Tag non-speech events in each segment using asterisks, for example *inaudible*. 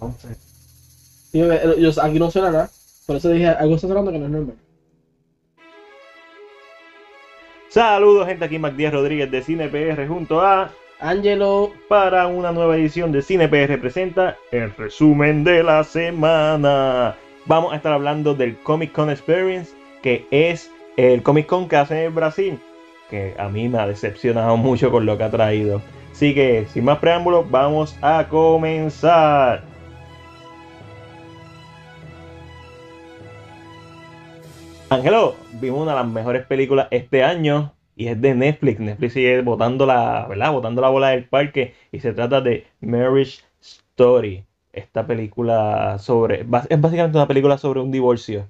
Entonces, yo, yo- aquí no suena nada. Por eso dije, algo está sonando que no es normal. saludos gente, aquí Mac Díaz Rodríguez de Cine PR junto a Angelo, para una nueva edición de Cine PR presenta el resumen de la semana. Vamos a estar hablando del Comic Con Experience, que es el Comic Con que hacen en Brasil, que a mí me ha decepcionado mucho con lo que ha traído. Así que, sin más preámbulos, vamos a comenzar. Ángelo, vimos una de las mejores películas este año y es de Netflix. Netflix sigue botando la, ¿verdad? Botando la bola del parque y se trata de Marriage Story. Esta película sobre, es básicamente una película sobre un divorcio,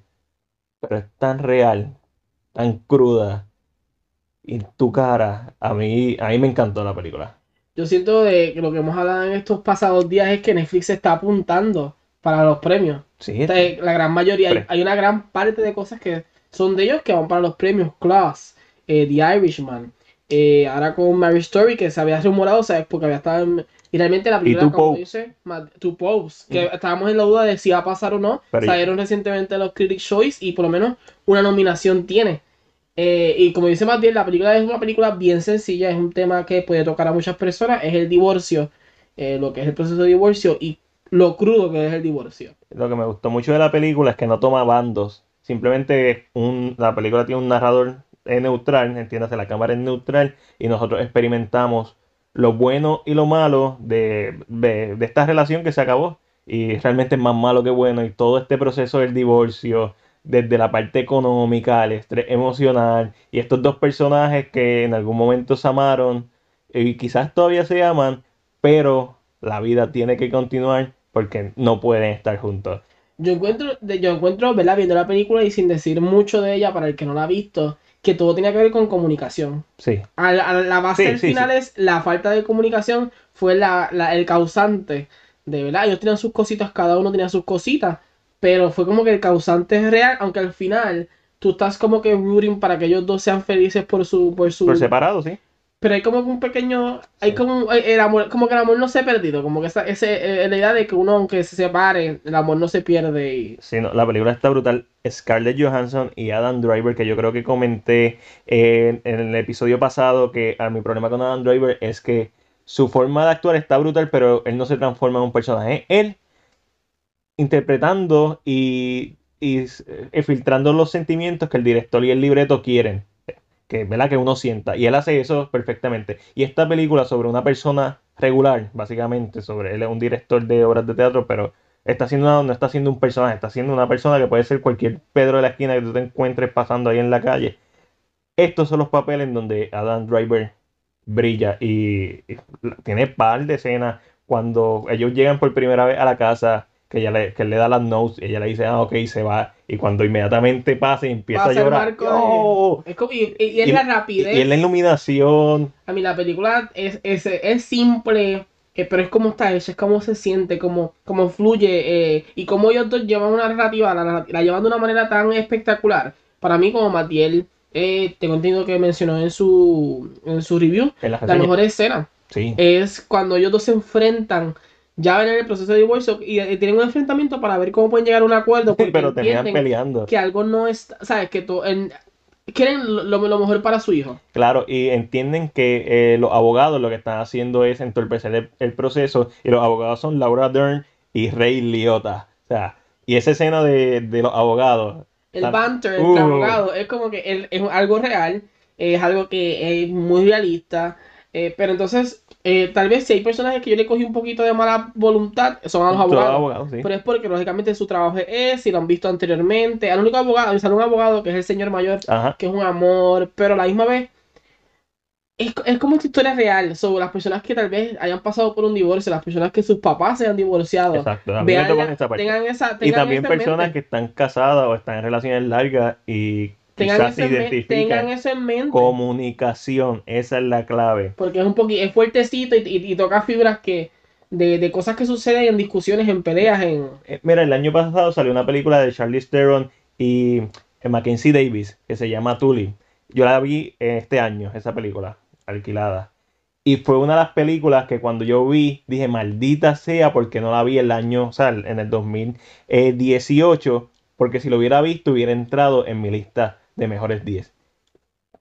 pero es tan real, tan cruda y tu cara. A mí, a mí me encantó la película. yo siento que lo que hemos hablado en estos pasados días es que Netflix se está apuntando para los premios. Sí, la gran mayoría, hay, una gran parte de cosas que son de ellos que van para los premios. Class, eh, The Irishman, eh, ahora con Mary Story que se había rumorado, ¿sabes? Porque había estado en... Y realmente la película, Two como dice, Two Popes, que estábamos en la duda de si va a pasar o no. Pero- Salieron recientemente los Critics' Choice y por lo menos una nominación tiene. Eh, y como dice Matías, la película es una película bien sencilla, es un tema que puede tocar a muchas personas, es el divorcio, eh, lo que es el proceso de divorcio y lo crudo que es el divorcio. Lo que me gustó mucho de la película es que no toma bandos. Simplemente un, la película tiene un narrador eh, neutral, entiéndase, la cámara es neutral y nosotros experimentamos lo bueno y lo malo de, de, de esta relación que se acabó. Y realmente es más malo que bueno. Y todo este proceso del divorcio, desde la parte económica, el estrés emocional, y estos dos personajes que en algún momento se amaron y quizás todavía se aman, pero la vida tiene que continuar porque no pueden estar juntos. Yo encuentro, yo encuentro, ¿verdad? Viendo la película y sin decir mucho de ella para el que no la ha visto, que todo tenía que ver con comunicación. Sí, A, la- a la base Sí, del sí, final es la falta de comunicación fue la, la- el causante de, ¿verdad? Ellos tenían sus cositas, cada uno tenía sus cositas, pero fue como que el causante es real, aunque al final tú estás como que rooting para que ellos dos sean felices por su, por su, por separado, sí. Pero hay como un pequeño, hay como un- el amor, como que el amor no se ha perdido, como que esa, ese, eh, la idea de que uno aunque se separe, el amor no se pierde y Sí, no, la película está brutal. Scarlett Johansson y Adam Driver, que yo creo que comenté en, en el episodio pasado que a mi problema con Adam Driver es que su forma de actuar está brutal, pero él no se transforma en un personaje. Él interpretando y, y eh, filtrando los sentimientos que el director y el libreto quieren. Que, ¿verdad? que uno sienta. Y él hace eso perfectamente. Y esta película sobre una persona regular, básicamente, sobre él es un director de obras de teatro, pero está haciendo una- no está haciendo un personaje, está haciendo una persona que puede ser cualquier Pedro de la esquina que tú te encuentres pasando ahí en la calle. Estos son los papeles en donde Adam Driver brilla y, y tiene par de escenas cuando ellos llegan por primera vez a la casa, que, ella le, que él le da las notes, y ella le dice, ah, ok, se va, y cuando inmediatamente pasa y empieza Pasa a llorar, ¡oh! es como, y, y- y es Y- la rapidez. y en la iluminación, A mí la película es, es, es simple, eh, pero es como está hecha, es como se siente, como, como fluye eh, y como ellos dos llevan una narrativa, la, la- llevan de una manera tan espectacular. Para mí, como Matiel, eh, tengo entendido que mencionó en su, en su review, en la mejor escena sí, es cuando ellos dos se enfrentan. Ya ven en el proceso de divorcio y eh, tienen un enfrentamiento para ver cómo pueden llegar a un acuerdo. *laughs* Porque pero terminan peleando. que algo no está, ¿sabes? Que to- en- quieren lo, mejor para su hijo. Claro, y entienden que eh, los abogados lo que están haciendo es entorpecer el, el proceso, y los abogados son Laura Dern y Ray Liotta. O sea, y esa escena de, de los abogados. El Tan- banter Uh. abogados es como que el- es algo real, es algo que es muy realista, eh, pero entonces eh, tal vez si hay personajes que yo le cogí un poquito de mala voluntad, son a los abogados. abogados, sí. Pero es porque lógicamente su trabajo es, si lo han visto anteriormente, al único abogado, me sale un abogado que es el señor mayor, Ajá. que es un amor, pero a la misma vez es, es como esta historia real sobre las personas que tal vez hayan pasado por un divorcio, las personas que sus papás se han divorciado. Exacto. Vean esa parte. tengan esa, Y tengan también eso en personas mente. que están casadas o están en relaciones largas y tengan quizás eso, en tengan eso en mente. Comunicación, esa es la clave. Porque es un poquito, es fuertecito y, y- y toca fibras que de, de cosas que suceden en discusiones, en peleas, en... Eh, Mira, el año pasado salió una película de Charlize Theron y eh, Mackenzie Davis que se llama Tully. Yo la vi eh, este año, esa película, alquilada. Y fue una de las películas que cuando yo vi, dije, maldita sea, porque no la vi el año, o sea, en el 2018, porque si lo hubiera visto, hubiera entrado en mi lista de mejores 10.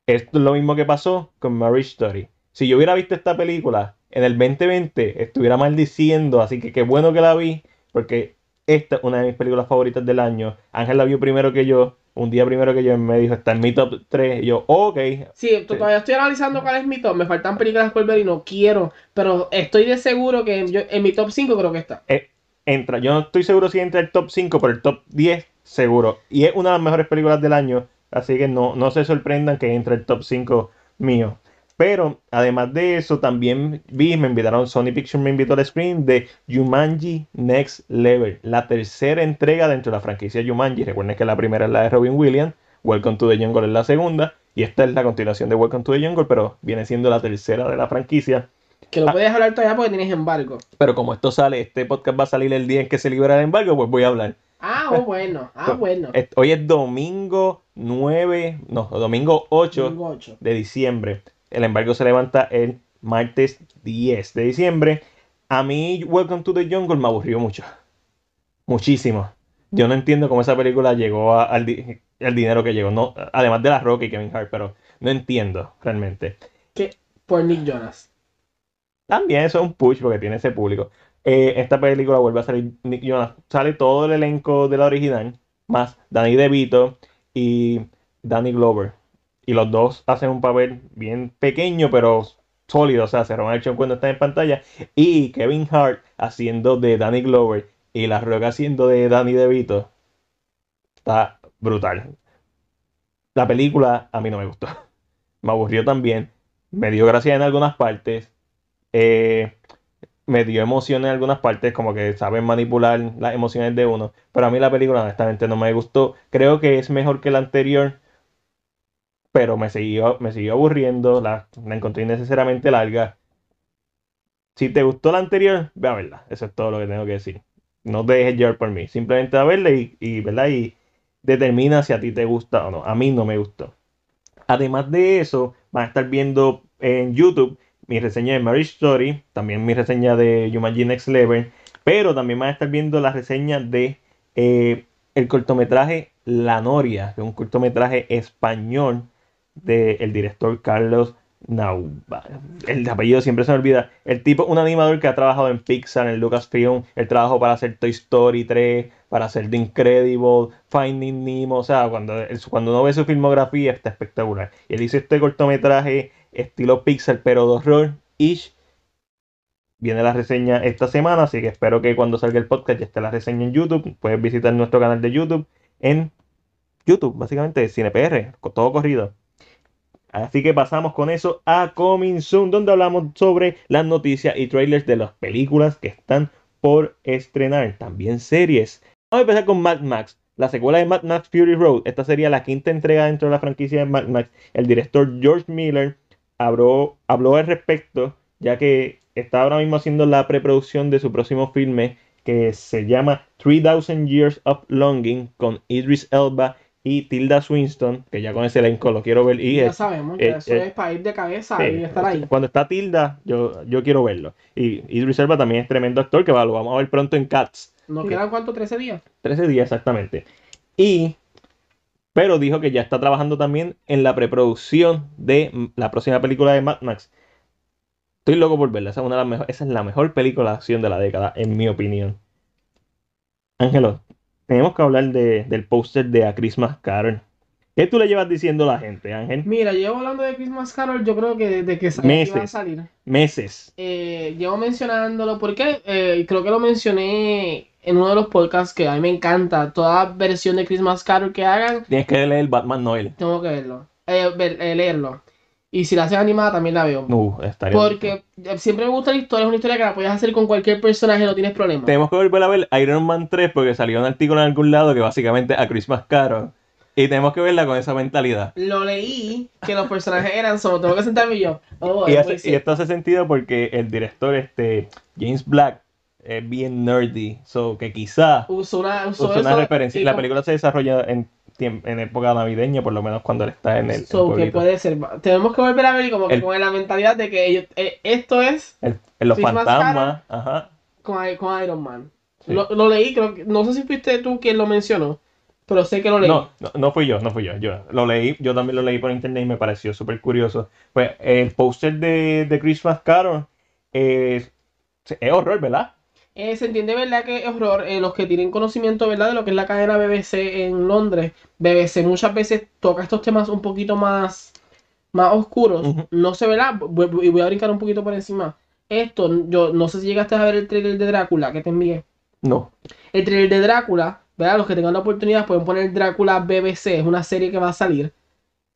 Esto es lo mismo que pasó con Marriage Story. Si yo hubiera visto esta película en el 2020, estuviera maldiciendo, así que qué bueno que la vi, porque esta es una de mis películas favoritas del año. Ángel la vio primero que yo, un día primero que yo me dijo, está en mi top 3. Y yo, ok. Sí, todavía estoy analizando cuál es mi top. Me faltan películas por ver y no quiero. Pero estoy de seguro que yo, en mi top 5 creo que está. Eh, entra. Yo no estoy seguro si entra el top 5, pero el top 10 seguro. Y es una de las mejores películas del año. Así que no, no se sorprendan que entre el top 5 mío. Pero además de eso, también vi, me invitaron, Sony Pictures me invitó al screen de Jumanji Next Level, la tercera entrega dentro de la franquicia Jumanji. Recuerden que la primera es la de Robin Williams, Welcome to the Jungle es la segunda, y esta es la continuación de Welcome to the Jungle, pero viene siendo la tercera de la franquicia. Que lo puedes hablar todavía porque tienes embargo. Pero como esto sale, este podcast va a salir el día en que se libera el embargo, pues voy a hablar. Ah, oh, bueno, ah, bueno. Hoy es domingo 9, no, domingo 8, Domingo 8. de diciembre. El embargo se levanta el martes 10 de diciembre. A mí, Welcome to the Jungle me aburrió mucho. Muchísimo. Yo no entiendo cómo esa película llegó a- al, di- al dinero que llegó. No, además de la Rock y Kevin Hart, pero no entiendo realmente. Que por Nick Jonas. También eso es un push porque tiene ese público. Eh, esta película vuelve a salir Nick Jonas. Sale todo el elenco de la original, más Danny DeVito y Danny Glover. Y los dos hacen un papel bien pequeño, pero sólido. O sea, se roban el show cuando están en pantalla. Y Kevin Hart haciendo de Danny Glover y La Roca haciendo de Danny DeVito. Está brutal. La película a mí no me gustó. *laughs* Me aburrió también. Me dio gracia en algunas partes. Eh, me dio emoción en algunas partes, como que saben manipular las emociones de uno. Pero a mí la película honestamente no me gustó. Creo que es mejor que la anterior. Pero me siguió, me siguió aburriendo. La, la encontré innecesariamente larga. Si te gustó la anterior, ve a verla. Eso es todo lo que tengo que decir. No te dejes llevar por mí. Simplemente a verla y, y, ¿verdad? y determina si a ti te gusta o no. A mí no me gustó. Además de eso, van a estar viendo en YouTube mi reseña de Marriage Story, también mi reseña de Jumanji Next Level, pero también van a estar viendo la reseña de eh, el cortometraje La Noria, que es un cortometraje español del director Carlos Nauba. El apellido siempre se me olvida. El tipo, un animador que ha trabajado en Pixar, en Lucasfilm, él trabajó para hacer Toy Story 3, para hacer The Incredible, Finding Nemo, o sea, cuando, cuando uno ve su filmografía está espectacular. Y él hizo este cortometraje estilo Pixar, pero de horror ish. Viene la reseña esta semana, así que espero que cuando salga el podcast ya esté la reseña en YouTube. Puedes visitar nuestro canal de YouTube en YouTube, básicamente CinePR, todo corrido. Así que pasamos con eso a Coming Soon, donde hablamos sobre las noticias y trailers de las películas que están por estrenar, también series. Vamos a empezar con Mad Max, la secuela de Mad Max Fury Road. Esta sería la quinta entrega dentro de la franquicia de Mad Max. El director George Miller habló, habló al respecto, ya que está ahora mismo haciendo la preproducción de su próximo filme que se llama 3000 Years of Longing con Idris Elba y Tilda Swinton, que ya con ese elenco lo quiero ver. Y Ya es- sabemos, eh, ya eso eh, es para ir de cabeza Sí, y estar ahí. Cuando está Tilda, yo, yo quiero verlo. Y Idris Elba también es tremendo actor, que va- lo vamos a ver pronto en Cats. ¿Nos quedan cuánto? ¿13 días? 13 días exactamente. Y, pero dijo que ya está trabajando también en la preproducción de la próxima película de Mad Max. Estoy loco por verla. Esa es, una de las esa es la mejor película de acción de la década, en mi opinión. Ángelo, tenemos que hablar de- del póster de A Christmas Carol. ¿Qué tú le llevas diciendo a la gente, Ángel? Mira, llevo hablando de Christmas Carol, yo creo que desde que salió iba a Meses. salir. Meses. Eh, llevo mencionándolo porque eh, creo que lo mencioné en uno de los podcasts que a mí me encanta. Toda versión de Christmas Carol que hagan, Tienes que leer Batman Noel. tengo que verlo. Eh, ver- eh, leerlo. Y si la hacen animada también la veo. Uh, estaría Porque eh, siempre me gusta la historia, es una historia que la puedes hacer con cualquier personaje, no tienes problema. Tenemos que volver a ver Iron Man 3 porque salió un artículo en algún lado que básicamente a Christmas Carol. Y tenemos que verla con esa mentalidad. Lo leí que los personajes eran solo, tengo que sentarme y yo. Oh, Y, hace- y esto hace sentido porque el director, este, James Black, es bien nerdy. So que quizá Usó una, usó usó una referencia. La como- película se desarrolla en en época navideña, por lo menos cuando él está en el, So, que puede ser. Tenemos que volver a ver y como que El- con la mentalidad de que ellos, eh, esto es El- los fantasmas, ajá. con, con Iron Man. Sí. Lo, lo leí, creo que, no sé si fuiste tú quien lo mencionó, pero sé que lo leí. No, no, no fui yo, no fui yo. Yo lo leí, yo también lo leí por internet y me pareció súper curioso. Pues el póster de, de Christmas Carol es, es horror, ¿verdad? Eh, se entiende, ¿verdad? Que es horror. Eh, los que tienen conocimiento, ¿verdad? De lo que es la cadena BBC en Londres. BBC muchas veces toca estos temas un poquito más, más oscuros. No sé, ¿verdad? Y voy a brincar un poquito por encima. Esto, yo no sé si llegaste a ver el trailer de Drácula que te envié. No. El trailer de Drácula, ¿verdad? Los que tengan la oportunidad pueden poner Drácula BBC, es una serie que va a salir.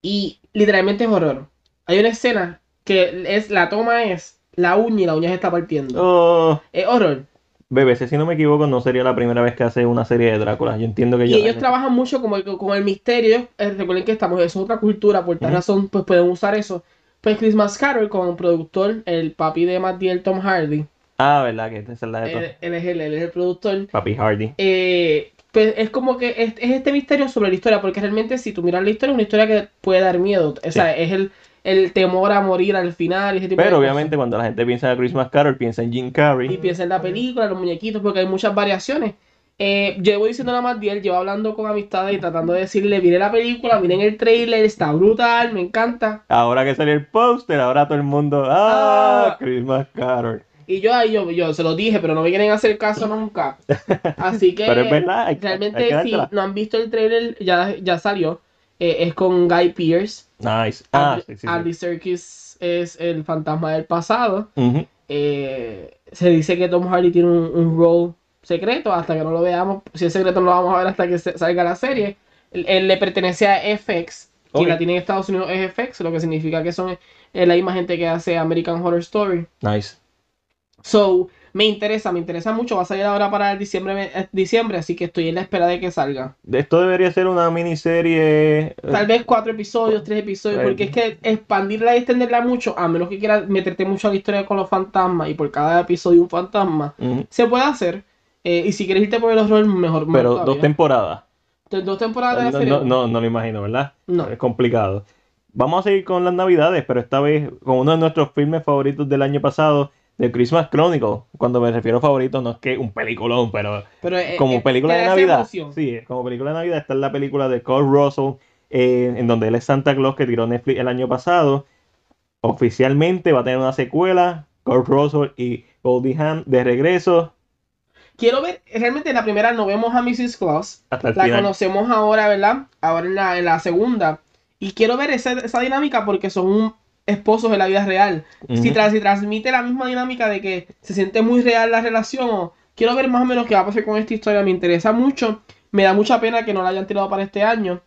Y literalmente es horror. Hay una escena que es, la toma es la uña y la uña se está partiendo. Oh, Es horror. BBC, si no me equivoco, no sería la primera vez que hace una serie de Drácula. Yo entiendo que Y ellos trabajan mucho como el, como el misterio. Ellos, eh, recuerden que estamos, eso es otra cultura, por tal razón, pues pueden usar eso. Pues Christmas Carol, como productor, el papi de Matt Diel, Tom Hardy, Ah, ¿verdad? Que esa es la de él, él es el, él es el productor. Papi Hardy. eh, pues es como que es, es este misterio sobre la historia, porque realmente si tú miras la historia, es una historia que puede dar miedo. O sea, es el, el temor a morir al final ese tipo de Pero cosas. obviamente cuando la gente piensa en Christmas Carol, piensa en Jim Carrey. Y piensa en la película, los muñequitos, porque hay muchas variaciones. Eh, llevo diciendo a Matiel, llevo hablando con amistades y tratando de decirle, miren la película, miren el trailer, está brutal, me encanta. Ahora que salió el póster, ahora todo el mundo. ¡Ah! Ah. Christmas Carol. Y yo ahí yo, yo se lo dije, pero no me quieren hacer caso nunca. Así *laughs* que Pero es verdad, hay que- hay realmente que si no han visto el trailer, ya, ya salió. Eh, es con Guy Pearce. Nice. Ah, Andy, sí, sí. Andy Serkis es el fantasma del pasado. Eh, se dice que Tom Hardy tiene un, un role secreto hasta que no lo veamos. Si es secreto, no lo vamos a ver hasta que salga la serie. Él, él le pertenece a FX. Quien la tiene en Estados Unidos es FX, lo que significa que son es la misma gente que hace American Horror Story. Nice. So, me interesa, me interesa mucho. Va a salir ahora para el diciembre, eh, diciembre así que estoy en la espera de que salga. Esto debería ser una miniserie. eh, Tal vez cuatro episodios, tres episodios, Right. porque es que expandirla y extenderla mucho, a menos que quieras meterte mucho a la historia con los fantasmas y por cada episodio un fantasma, se puede hacer. Eh, y si quieres irte por el horror, mejor. Pero todavía. dos temporadas. Dos temporadas de No, serie. no, no, no lo imagino, ¿verdad? No. Es complicado. Vamos a seguir con las navidades, pero esta vez con uno de nuestros filmes favoritos del año pasado, The Christmas Chronicle. Cuando me refiero a favorito, no es que un peliculón, pero Pero, eh, como eh, película de Navidad. emoción. Sí, como película de Navidad está la película de Cole Russell, eh, en donde él es Santa Claus que tiró Netflix el año pasado. Oficialmente va a tener una secuela, Cole Russell y Goldie Hawn de regreso Quiero ver, realmente en la primera no vemos a Mrs. Claus. hasta La final. conocemos ahora, ¿verdad? Ahora en la, en la segunda. Y quiero ver esa, esa dinámica porque son esposos en la vida real. Si, tra- si transmite la misma dinámica de que se siente muy real la relación, o quiero ver más o menos qué va a pasar con esta historia. Me interesa mucho. Me da mucha pena que no la hayan tirado para este año.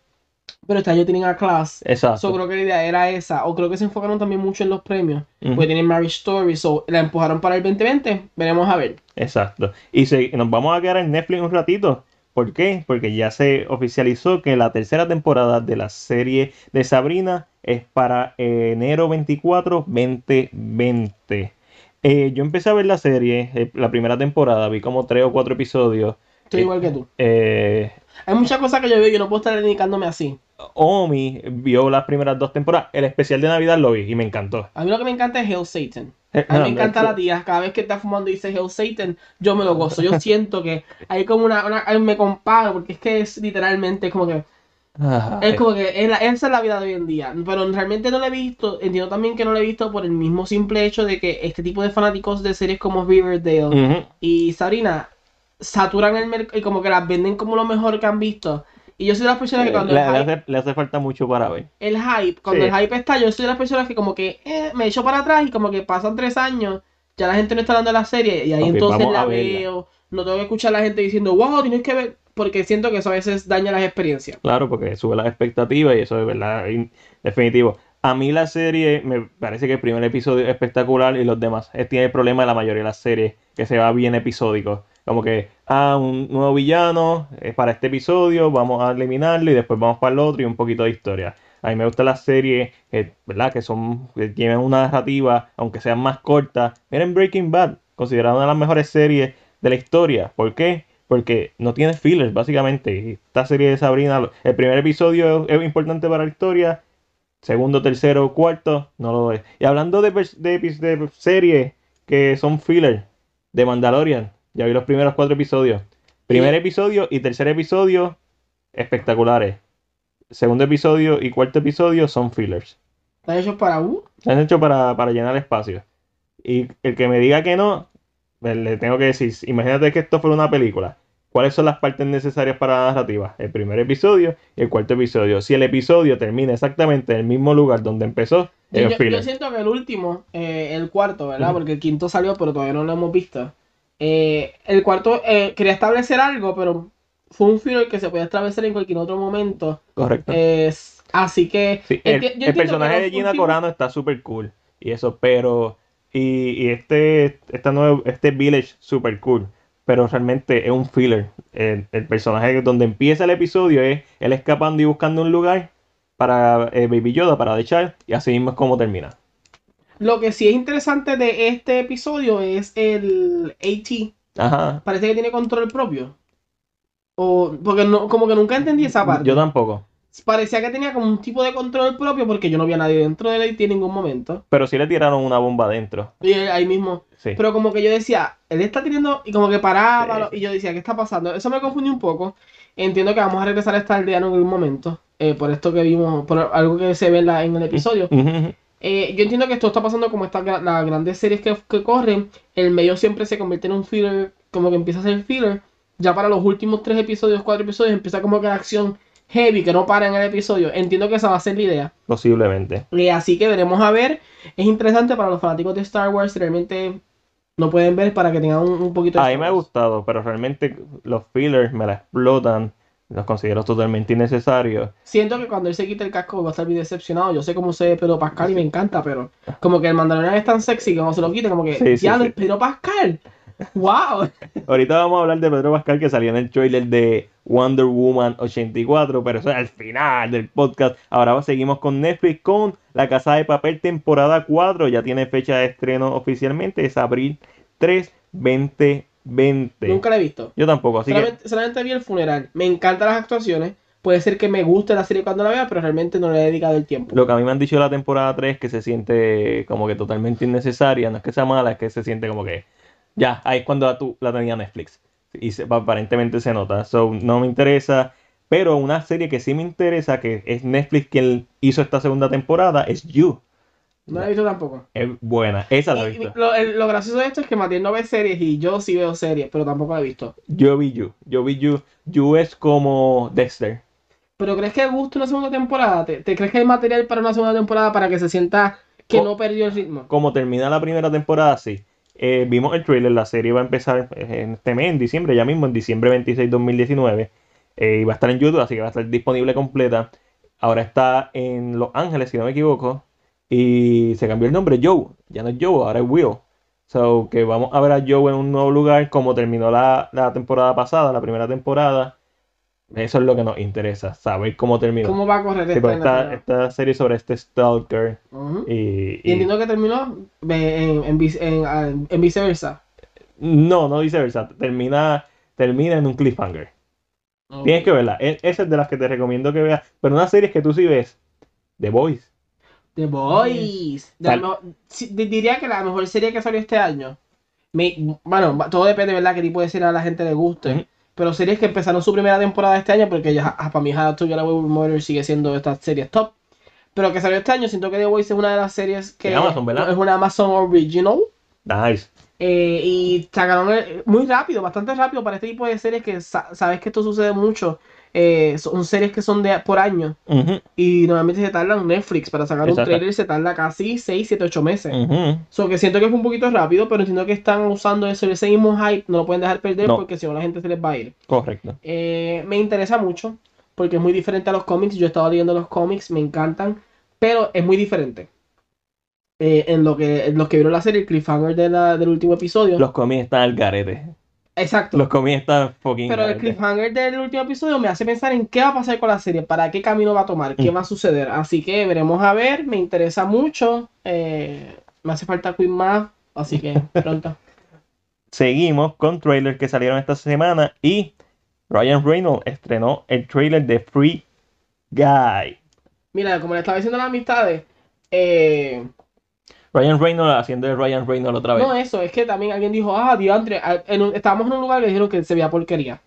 Pero este año tienen a Class. Exacto. So, creo que la idea era esa. O creo que se enfocaron también mucho en los premios. Ujú. Porque tienen Marriage Story. So, la empujaron para el 2020. Veremos a ver. Exacto. Y se- nos vamos a quedar en Netflix un ratito. ¿Por qué? Porque ya se oficializó que la tercera temporada de la serie de Sabrina es para enero 24, 2020. Eh, yo empecé a ver la serie, eh, la primera temporada, vi como tres o cuatro episodios. Estoy Eh, igual que tú. Eh, Hay muchas cosas que yo veo y yo no puedo estar dedicándome así. Omi vio las primeras dos temporadas. El especial de Navidad lo vi y me encantó. A mí lo que me encanta es Hell Satan. Eh, A mí me encanta la tía. Cada vez que está fumando y dice Hell Satan, yo me lo gozo. Yo siento que hay como una, una- me comparo porque es que es literalmente como que Ah, es como que es la- esa es la vida de hoy en día. Pero realmente no lo he visto. Entiendo también que no lo he visto por el mismo simple hecho de que este tipo de fanáticos de series como Riverdale y Sabrina saturan el mercado y como que las venden como lo mejor que han visto. Y yo soy de las personas que cuando le, el le hype, hace, le hace falta mucho para ver. el hype, cuando Sí. el hype está, yo soy de las personas que como que eh, me echo para atrás y como que pasan tres años, ya la gente no está dando la serie y ahí entonces la veo, no tengo que escuchar a la gente diciendo, wow, tienes que ver, porque siento que eso a veces daña las experiencias. Claro, porque sube las expectativas y eso es verdad, in- definitivo. A mí la serie me parece que el primer episodio es espectacular y los demás eh, tiene el problema de la mayoría de las series, que se va bien episódico. Como que, ah, un nuevo villano es para este episodio, vamos a eliminarlo y después vamos para el otro y un poquito de historia. A mí me gustan las series, que, ¿verdad? Que son, que tienen una narrativa, aunque sean más cortas. Miren Breaking Bad, considerada una de las mejores series de la historia. ¿Por qué? porque no tiene fillers, básicamente. Esta serie de Sabrina, el primer episodio es importante para la historia, segundo, tercero, cuarto, no lo es. Y hablando de, de, de series que son filler, de Mandalorian, ya vi los primeros cuatro episodios. Primer Y- episodio y tercer episodio, espectaculares. Segundo episodio y cuarto episodio son fillers. Están hechos para uh, Se han hecho para, para llenar espacio. Y el que me diga que no, pues, le tengo que decir, imagínate que esto fuera una película. ¿Cuáles son las partes necesarias para la narrativa? El primer episodio y el cuarto episodio. Si el episodio termina exactamente en el mismo lugar donde empezó, Yo, es yo- siento que el último, eh, el cuarto, ¿verdad? Porque el quinto salió, pero todavía no lo hemos visto. Eh, el cuarto eh, quería establecer algo, pero fue un filler que se podía establecer en cualquier otro momento. Correcto. Es- así que. Sí, el, personaje de Gina Corano está súper cool. Y eso, pero. Y, y este, esta nuevo, este Village súper cool. Pero realmente es un filler. El, el personaje donde empieza el episodio es él escapando y buscando un lugar para eh, Baby Yoda, para echar. Y así mismo es como termina. Lo que sí es interesante de este episodio es el AT. Ajá. Parece que tiene control propio. O, porque no, como que nunca entendí esa parte. Yo tampoco. Parecía que tenía como un tipo de control propio porque yo no vi a nadie dentro del AT en ningún momento. Pero sí le tiraron una bomba adentro. Y él ahí mismo. Sí. Pero como que yo decía, él está teniendo. Y como que paraba. Sí. Y yo decía, ¿qué está pasando? Eso me confundió un poco. Entiendo que vamos a regresar a esta aldea en algún momento. eh, por esto que vimos. Por algo que se ve en, la- en el episodio. Eh, yo entiendo que esto está pasando como estas las grandes series que, que corren. El medio siempre se convierte en un filler. Como que empieza a ser filler. Ya para los últimos tres episodios, cuatro episodios, empieza como que la acción heavy que no para en el episodio. Entiendo que esa va a ser la idea. Posiblemente. Eh, así que veremos a ver. Es interesante para los fanáticos de Star Wars. Realmente no pueden ver para que tengan un, un poquito de. A mí me ha gustado, pero realmente los fillers me la explotan. Los considero totalmente innecesarios. Siento que cuando él se quita el casco va a estar bien decepcionado. Yo sé cómo se ve Pedro Pascal y me encanta, pero como que el Mandalorian es tan sexy que cuando se lo quita, como que. Sí, sí, sí. Pedro Pascal. ¡Wow! *laughs* Ahorita vamos a hablar de Pedro Pascal que salió en el trailer de Wonder Woman 84, pero eso es al final del podcast. Ahora seguimos con Netflix con La Casa de Papel temporada 4. Ya tiene fecha de estreno oficialmente, es abril 3, 2020. Nunca la he visto. Yo tampoco, así que Solamente, solamente vi el funeral. Me encantan las actuaciones. Puede ser que me guste la serie cuando la vea, pero realmente no le he dedicado el tiempo. lo que a mí me han dicho de la temporada 3 es que se siente como que totalmente innecesaria. No es que sea mala, es que se siente como que ya, ahí es cuando la, tu- la tenía Netflix. Y se- aparentemente se nota. So, no me interesa. Pero una serie que sí me interesa, que es Netflix quien hizo esta segunda temporada, es You. No la he visto tampoco. Es buena. Esa la he visto. lo, gracioso de esto es que Matías no ve series y yo sí veo series, pero tampoco la he visto. Yo vi You. Yo vi You. You es como Dexter. ¿Pero crees que gusta una segunda temporada? ¿Te, te crees que hay material para una segunda temporada para que se sienta que Co- no perdió el ritmo? Como termina la primera temporada, sí. Eh, vimos el trailer, la serie va a empezar eh, en este mes, en diciembre, ya mismo, en diciembre 26, 2019. Eh, y va a estar en YouTube, así que va a estar disponible completa. Ahora está en Los Ángeles, si no me equivoco. Y se cambió el nombre, Joe. Ya no es Joe, ahora es Will. So que vamos a ver a Joe en un nuevo lugar, como terminó la, la temporada pasada, la primera temporada. Eso es lo que nos interesa, saber cómo terminó. ¿Cómo va a correr Sí, esta esta, serie? sobre este Stalker. Ujú. Y, Y entiendo que terminó eh, en, en en, ah, en viceversa. No, no viceversa. Termina, termina en un cliffhanger. Tienes que verla. E- Esa es de las que te recomiendo que veas. Pero una serie que tú sí ves. The Voice. The Boys. De diría que la mejor serie que salió este año. Bueno, todo depende, ¿verdad? Qué tipo de serie a la gente le guste. Pero series que empezaron su primera temporada este año, porque ya, ah, para mí How to Get Away with Murder sigue siendo estas series top. Pero que salió este año, siento que The Voice es una de las series que Amazon, ¿verdad? es una Amazon Original. Nice. Eh, y sacaron el- muy rápido, bastante rápido para este tipo de series que sa- sabes que esto sucede mucho. Eh, son series que son de por año. Y normalmente se tardan Netflix para sacar Exacto. un trailer, se tarda casi 6, 7, 8 meses. ujú. So que siento que fue un poquito rápido, pero entiendo que están usando eso, ese mismo hype, no lo pueden dejar perder No. porque si no la gente se les va a ir. Correcto. Eh, me interesa mucho porque es muy diferente a los cómics. Yo he estado leyendo los cómics, me encantan, pero es muy diferente. Eh, en lo que en los que vieron la serie, el cliffhanger de la- del último episodio. Los cómics están al garete. Exacto. Los cómics están fucking Pero el cliffhanger del último episodio me hace pensar en qué va a pasar con la serie, para qué camino va a tomar, qué Mm. va a suceder. Así que veremos a ver, me interesa mucho. eh, me hace falta Queen más, así que *laughs* pronto. seguimos con trailers que salieron esta semana y Ryan Reynolds estrenó el trailer de Free Guy. Mira, como le estaba diciendo a las amistades, eh, Ryan Reynolds haciendo de Ryan Reynolds otra vez. no eso, es que también alguien dijo, ah, diantre, ah, en un- estábamos en un lugar que dijeron que se veía porquería.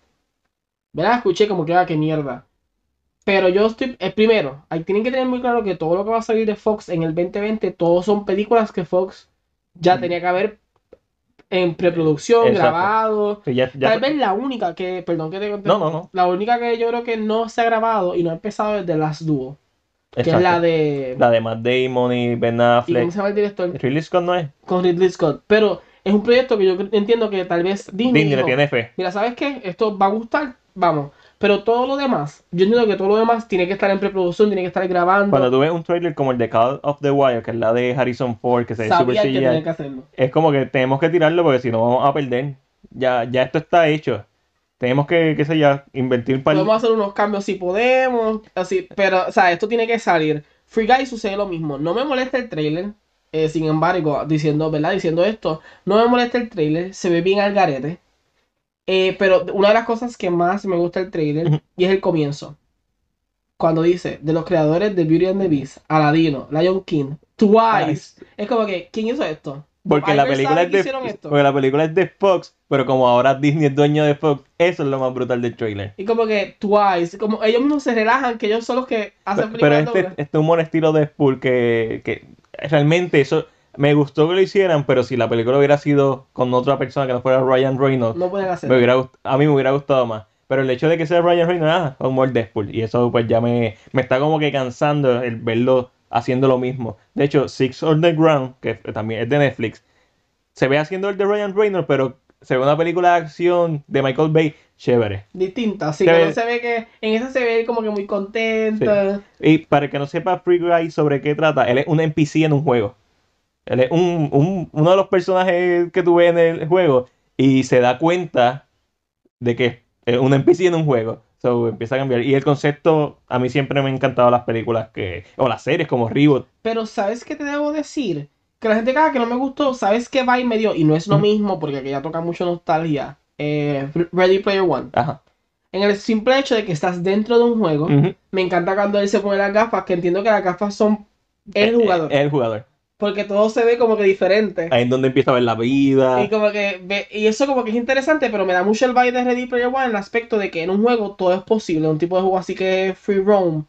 ¿Verdad? Escuché como que, ah, qué mierda. Pero yo estoy, eh, primero, ahí tienen que tener muy claro que todo lo que va a salir de Fox en el 2020, todos son películas que Fox ya Mm. tenía que haber en preproducción, Exacto. grabado. Sí, ya- ya- Tal vez la única que, perdón que te conté, No, no, no. la única que yo creo que no se ha grabado y no ha empezado es de Last Duo, que es la de... La de Matt Damon y Ben ¿Y cómo Affleck. se llama el director? Ridley Scott no es. Con Ridley Scott. Pero es un proyecto que yo entiendo que tal vez Disney, Disney le tiene fe. mira, ¿sabes qué? Esto va a gustar, vamos. Pero todo lo demás, yo entiendo que todo lo demás tiene que estar en preproducción, tiene que estar grabando. Cuando tú ves un trailer como el de Call of the Wild, que es la de Harrison Ford, que se ve super Sabía que CGI, tenía que hacerlo. es como que tenemos que tirarlo porque si no vamos a perder. Ya, ya esto está hecho. Tenemos que, qué sé yo, invertir para Podemos hacer unos cambios si podemos, así, pero, o sea, esto tiene que salir. Free Guy sucede lo mismo. No me molesta el trailer, eh, sin embargo, diciendo, ¿verdad? Diciendo esto, no me molesta el trailer, se ve bien al garete. Eh, pero una de las cosas que más me gusta el trailer, y es el comienzo. Cuando dice, de los creadores de Beauty and the Beast, Aladino, Lion King, Twice. Es como que, ¿quién hizo esto? Porque la película es de porque la película es de Fox, pero como ahora Disney es dueño de Fox, eso es lo más brutal del trailer. Y como que Twice, como ellos mismos se relajan, que ellos son los que hacen Pero, pero este, este humor estilo Deadpool que, que realmente eso me gustó que lo hicieran, pero si la película hubiera sido con otra persona que no fuera Ryan Reynolds, No pueden me hacerlo. hubiera gust- a mí me hubiera gustado más. Pero el hecho de que sea Ryan Reynolds, ah, humor Deadpool. Y eso pues ya me, me está como que cansando el verlo haciendo lo mismo. De hecho, Six Underground, que también es de Netflix, se ve haciendo el de Ryan Reynolds, pero se ve una película de acción de Michael Bay chévere. distinta, así Se que ve- no se ve que en esa se ve como que muy contenta. Y para el que no sepa Free Guy sobre qué trata, él es un NPC en un juego. Él es un, un- uno de los personajes que tú ves en el juego y se da cuenta de que es un NPC en un juego. So, empieza a cambiar. Y el concepto, a mí siempre me han encantado las películas que, o las series como Reboot. Pero ¿sabes qué te debo decir? Que la gente cada que no me gustó, ¿sabes qué va y me dio? Y no es lo mismo porque aquí ya toca mucho nostalgia. Eh, Ready Player One. Ajá. En el simple hecho de que estás dentro de un juego, Ujú. me encanta cuando él se pone las gafas, que entiendo que las gafas son el Eh, jugador. eh, El jugador. Porque todo se ve como que diferente. Ahí es donde empieza a ver la vida. Y como que ve- y eso como que es interesante, pero me da mucho el vibe de Ready Player One en el aspecto de que en un juego todo es posible, un tipo de juego así que es free roam.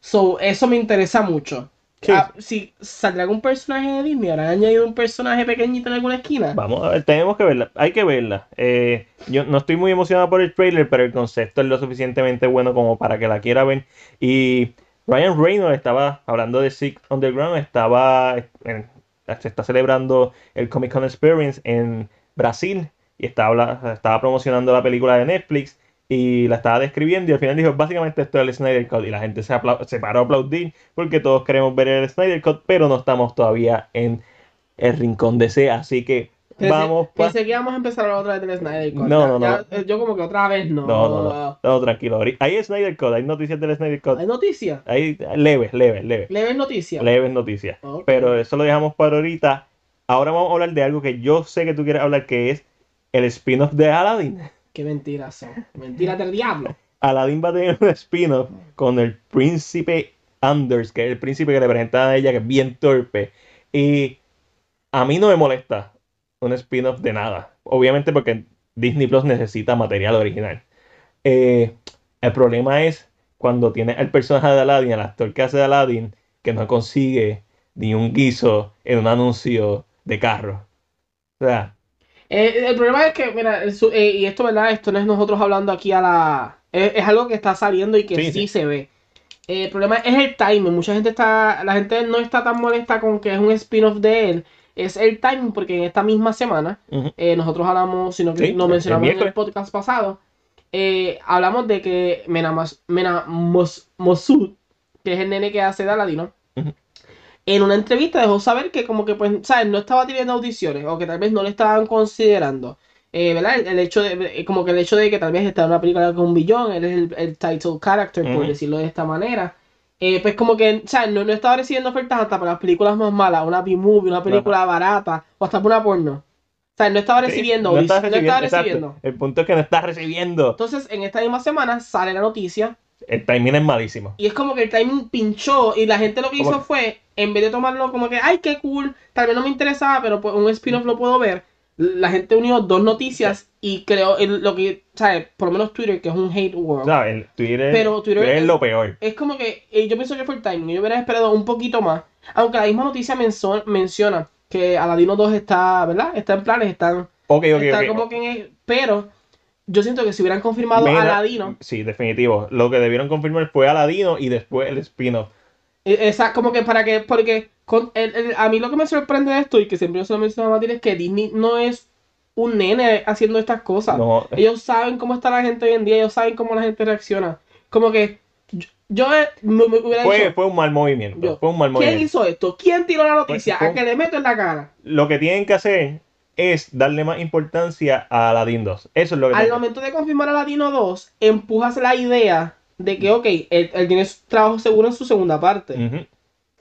So, eso me interesa mucho. Sí. Ah, si saldrá algún personaje de Disney, habrán añadido un personaje pequeñito en alguna esquina. Vamos a ver, tenemos que verla, hay que verla. Eh, yo no estoy muy emocionado por el trailer, pero el concepto es lo suficientemente bueno como para que la quiera ver. Y Ryan Reynolds estaba hablando de Six Underground, estaba se está celebrando el Comic Con Experience en Brasil y estaba, estaba promocionando la película de Netflix y la estaba describiendo y al final dijo básicamente esto es el Snyder Cut y la gente se, se paró a aplaudir porque todos queremos ver el Snyder Cut, pero no estamos todavía en el rincón de C, así que vamos pa- Pensé que íbamos a empezar a hablar otra vez del Snyder Cut. No, no, no. ya, eh, yo como que otra vez no. No, no, no, no, tranquilo. Hay Snyder Cut, hay noticias del Snyder Cut. Hay noticias. Hay leves, leves, leves. Leves noticias. Leves noticias. Pero eso lo dejamos para ahorita. Ahora vamos a hablar de algo que yo sé que tú quieres hablar, que es el spin-off de Aladdin. Qué mentiras son. Mentiras del diablo. *laughs* Aladdin va a tener un spin-off con el príncipe Anders, que es el príncipe que le presentan a ella, que es bien torpe. Y a mí no me molesta un spin-off de nada. Obviamente porque Disney Plus necesita material original. Eh, el problema es cuando tiene el personaje de Aladdin, el actor que hace de Aladdin, que no consigue ni un guiso en un anuncio de carro. O sea, Eh, el problema es que, mira, el eh, y esto, ¿verdad? Esto no es nosotros hablando aquí a la... Es, es algo que está saliendo y que Sí, sí, sí. se ve. El problema es el timing. Mucha gente está... La gente no está tan molesta con que es un spin-off de él. Es el timing porque en esta misma semana eh, nosotros hablamos, sino que Sí, el mencionamos en el podcast pasado, eh, hablamos de que Mena, Mas- Mena Mos- Mosud, que es el nene que hace de Aladino, Ujú. en una entrevista dejó saber que como que pues, ¿sabes? No estaba teniendo audiciones o que tal vez no le estaban considerando. Eh, ¿verdad? El, el hecho de, eh, como que el hecho de que tal vez está en una película con un billón, él es el, el title character, por decirlo de esta manera. Eh, pues como que, ¿sabes? No, no estaba recibiendo ofertas hasta para las películas más malas, una B-movie, una película barata, o hasta para una porno. O sea, no estaba Sí, recibiendo. no no exacto. El punto es que no estás recibiendo. Entonces, en esta misma semana sale la noticia El timing es malísimo. y es como que el timing pinchó y la gente lo que hizo que- fue, en vez de tomarlo como que, ay, qué cool, tal vez no me interesaba, pero pues un spin-off lo puedo ver, la gente unió dos noticias y creó el- lo que, ¿sabes? Por lo menos Twitter, que es un hate world. ¿Sabes? Twitter, Pero Twitter Twitter es es- lo peor. Es como que eh, yo pienso que fue el timing. Yo hubiera esperado un poquito más. Aunque la misma noticia menso- menciona que Aladino 2 está, ¿verdad? Está en planes, están, Ok, ok, está ok. como que en el- Pero yo siento que si hubieran confirmado Mira, Aladino, Sí, definitivo. Lo que debieron confirmar fue Aladino y después el spin-off. esa, como que para que, porque con, el- el- a mí lo que me sorprende de esto y que siempre yo se lo menciono a Matilde es que Disney no es un nene haciendo estas cosas. No, Ellos saben cómo está la gente hoy en día, ellos saben cómo la gente reacciona. Como que yo, yo, eh, me, me hubiera fue, dicho, fue un mal movimiento. Yo, fue un mal ¿quién movimiento. hizo esto? ¿Quién tiró la noticia? Fue- ¿A que le meto en la cara? Lo que tienen que hacer es darle más importancia a Aladdin 2. Eso es lo que Al que- momento de confirmar a Latino 2, empujas la idea de que, ok, él, él tiene su trabajo seguro en su segunda parte. Ujú.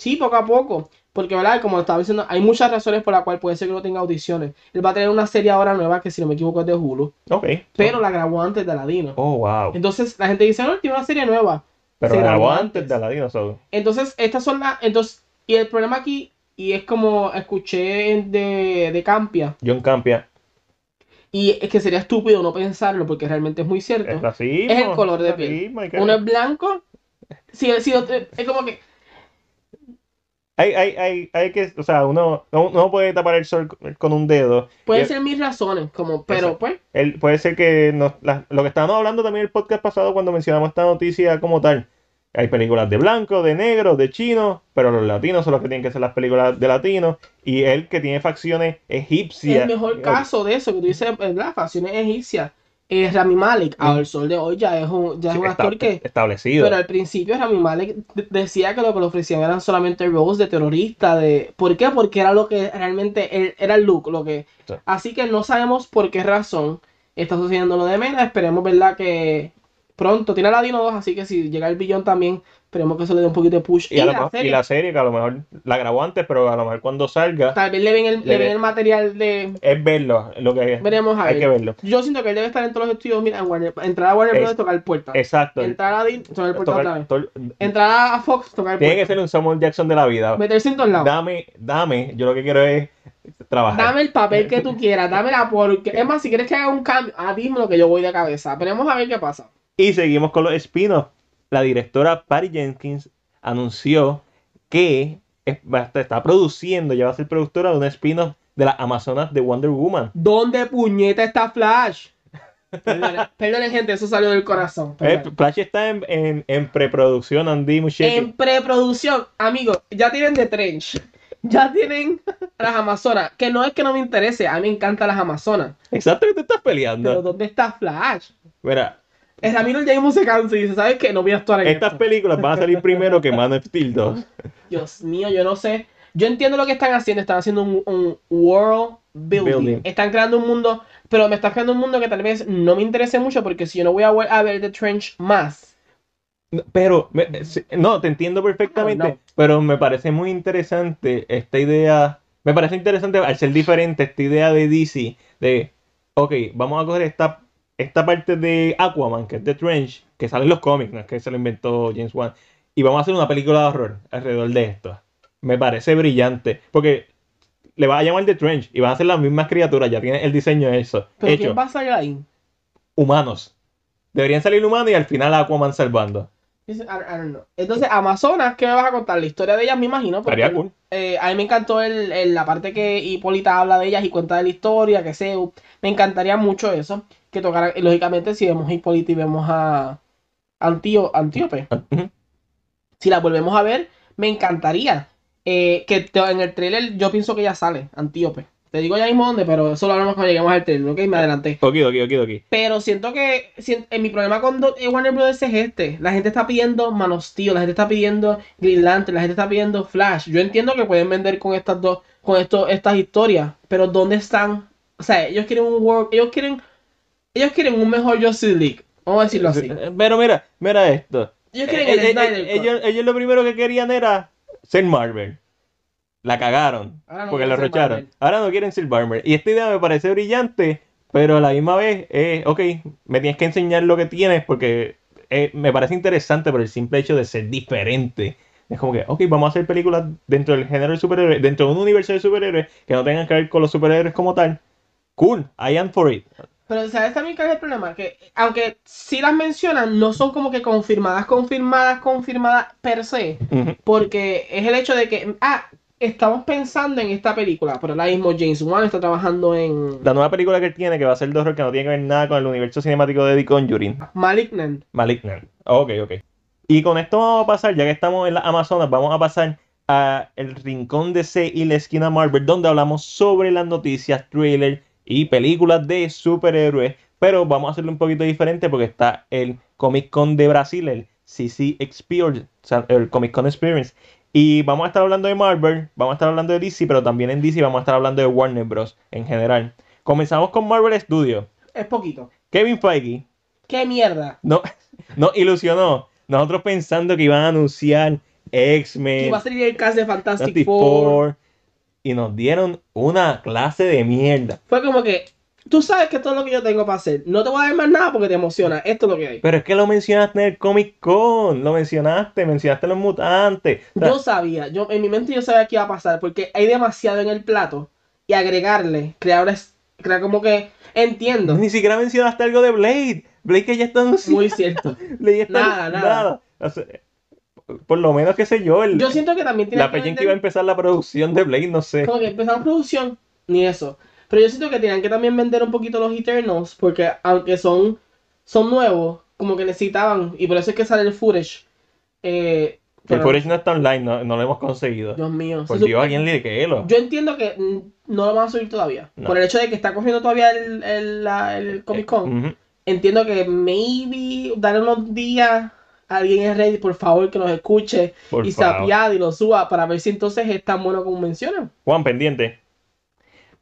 Sí, poco a poco. Porque, ¿verdad? Como estaba diciendo, hay muchas razones por las cuales puede ser que no tenga audiciones. Él va a tener una serie ahora nueva que, si no me equivoco, es de Hulu. Ok. Pero la grabó antes de Aladino. Oh, wow. Entonces, la gente dice, no, él tiene una serie nueva. Pero la grabó antes antes. de Aladino. so- Entonces, estas son las... Entonces, y el problema aquí, y es como escuché de, de Campia, John Campia. y es que sería estúpido no pensarlo, porque realmente es muy cierto. Es racismo. Es el color de piel. racismo, Uno es blanco. Si, si es como que. Hay, hay, hay, hay que, o sea, uno no, puede tapar el sol con un dedo. Pueden ser mis razones, como, pero pues. Él, puede ser que nos- la- lo que estábamos hablando también en el podcast pasado cuando mencionamos esta noticia como tal. Hay películas de blanco, de negro, de chino, pero los latinos son los que tienen que ser las películas de latinos. Y él que tiene facciones egipcias. El mejor caso de eso que tú dices, ¿verdad? Facciones egipcias. Es Rami Malek. Al sol de hoy ya es un, ya es un está- actor que. establecido. Pero al principio Rami Malek de- decía que lo que le ofrecían eran solamente roles de terrorista. De... ¿Por qué? Porque era lo que realmente él- era el look. Lo que... Sí. Así que no sabemos por qué razón está sucediendo lo de Mena. Esperemos, ¿verdad? Que pronto tiene la Dino 2. Así que si llega el billón también, esperemos que eso le dé un poquito de push. Y, a lo la mejor- y serie, la serie que a lo mejor la grabó antes, pero a lo mejor cuando salga Tal vez le ven el, Le le ven ve- el material de. es verlo. Lo que Veremos a hay ver. que verlo. Yo siento que él debe estar en todos los estudios. Mira, en Warner- entrar a Warner Es- Bros. tocar puerta. Exacto. Entrar a Disney, tocar puerta Tocar- otra vez. Entrar a Fox, tocar tiene que ser un Samuel Jackson de la vida. Meterse en todos lados. Dame, dame. Yo lo que quiero es trabajar. Dame el papel que tú *laughs* quieras, dame la porque. Es más, si quieres que haga un cambio, ah, lo que yo voy de cabeza. Esperemos a ver qué pasa. Y seguimos con los spin-offs. La directora Patty Jenkins anunció que está produciendo, ya va a ser productora de un spin-off de las Amazonas de Wonder Woman. ¿Dónde puñeta está Flash? *laughs* Perdonen, gente, eso salió del corazón. Eh. Flash está en, en, en preproducción, Andy Muschietti. En preproducción, amigos, ya tienen The Trench. Ya tienen las Amazonas. Que no es que no me interese, a mí me encantan las Amazonas. Exacto que te estás Pero peleando. ¿dónde está Flash? Mira, El Ramiro James se cansa y dice, ¿sabes qué? No voy a actuar en estas esto". películas van a salir primero que Man of Steel 2. *laughs* Dios mío, yo no sé. Yo entiendo lo que están haciendo. Están haciendo un, un world building. Building. Están creando un mundo. Pero me están creando un mundo que tal vez no me interese mucho. Porque si yo no voy a, ver- a ver The Trench más. Pero, no, te entiendo perfectamente, no. pero me parece muy interesante esta idea, me parece interesante al ser diferente esta idea de DC, de, ok, vamos a coger esta, esta parte de Aquaman, que es The Trench, que sale en los cómics, no es que se lo inventó James Wan, y vamos a hacer una película de horror alrededor de esto. Me parece brillante, porque le va a llamar The Trench y van a ser las mismas criaturas, ya tiene el diseño de eso, Pero hecho, ¿quién va a salir ahí? humanos. Deberían salir humanos y al final Aquaman salvando. Dice, I, I don't know. Entonces, Amazonas, ¿qué me vas a contar? La historia de ellas, me imagino. porque, cool. eh, a mí me encantó el, el- la parte que Hipólita habla de ellas y cuenta de la historia, que sé. Me encantaría mucho eso. Que tocara, lógicamente, si vemos a Hipólita y vemos a Antío, Antíope, si la volvemos a ver, me encantaría. Eh, que en el trailer yo pienso que ya sale, Antíope. Te digo ya mismo dónde, pero eso lo hablamos cuando lleguemos al trailer, ok, me adelanté. Ok, ok, ok, ok. Pero siento que en mi problema con Do- eh, Warner Bros. es este. La gente está pidiendo Man of Steel, la gente está pidiendo Green Lantern, la gente está pidiendo Flash. Yo entiendo que pueden vender con estas dos, con esto, estas historias, pero ¿dónde están? O sea, ellos quieren un work, ellos quieren, ellos quieren un mejor Justice League. Vamos a decirlo así. Pero mira, mira esto. Ellos quieren Eh, el eh, Snyder eh, Cut. ellos, ellos lo primero que querían era ser Marvel. La cagaron. Ahora no porque recharon. Marvel. Ahora no quieren ser Barber. Y esta idea me parece brillante, pero a la misma vez, eh, ok, me tienes que enseñar lo que tienes porque eh, me parece interesante por el simple hecho de ser diferente. Es como que, ok, vamos a hacer películas dentro del género de superhéroes, dentro de un universo de superhéroes que no tengan que ver con los superhéroes como tal. Cool, I am for it. Pero ¿sabes también cuál es el problema? Que aunque sí las mencionan, no son como que confirmadas, confirmadas, confirmadas per se. Porque es el hecho de que, ah, estamos pensando en esta película, pero ahora mismo James Wan está trabajando en La nueva película que él tiene, que va a ser de horror, que no tiene que ver nada con el universo cinemático de The Conjuring. Malignant. Malignant. Ok, ok. Y con esto vamos a pasar, ya que estamos en las Amazonas, vamos a pasar a el rincón de C y la esquina Marvel, donde hablamos sobre las noticias, trailers y películas de superhéroes. Pero vamos a hacerlo un poquito diferente porque está el Comic Con de Brasil, el CC Experience, o sea, el Comic Con Experience. Y vamos a estar hablando de Marvel, vamos a estar hablando de DC, pero también en DC vamos a estar hablando de Warner Bros. en general. Comenzamos con Marvel Studios. Es poquito. Kevin Feige ¡Qué mierda! no, *laughs* nos ilusionó. Nosotros pensando que iban a anunciar Que X-Men, iba a salir el cast de Fantastic Fantastic Four. Four, y nos dieron una clase de mierda. Fue como que, tú sabes que esto es lo que yo tengo para hacer. No te voy a dar más nada porque te emociona. Esto es lo que hay. Pero es que lo mencionaste en el Comic Con, lo mencionaste, mencionaste los mutantes. O sea, Yo sabía, yo en mi mente yo sabía que iba a pasar porque hay demasiado en el plato y agregarle, crear, una crear como que entiendo. ni siquiera mencionaste algo de Blade. Blade que ya está anunciado. Muy cierto. *laughs* Blade está- Nada, nada. O sea, por lo menos, qué sé yo, el- Yo siento que también tiene la fecha en que iba a empezar la producción de Blade, no sé. como que empezamos producción, ni eso. Pero yo siento que tenían que también vender un poquito los Eternals, porque aunque son, son nuevos, como que necesitaban, y por eso es que sale el footage. Eh, El pero- footage no está online, no, no lo hemos conseguido. Dios mío. Por Dios, alguien le que lo. Yo entiendo que no lo van a subir todavía. No. Por el hecho de que está cogiendo todavía el, el, la- el Comic Con. Entiendo que maybe darle unos días a alguien en Reddit, por favor, que nos escuche Por y se y lo suba para ver si entonces es tan bueno como mencionan. Juan, pendiente.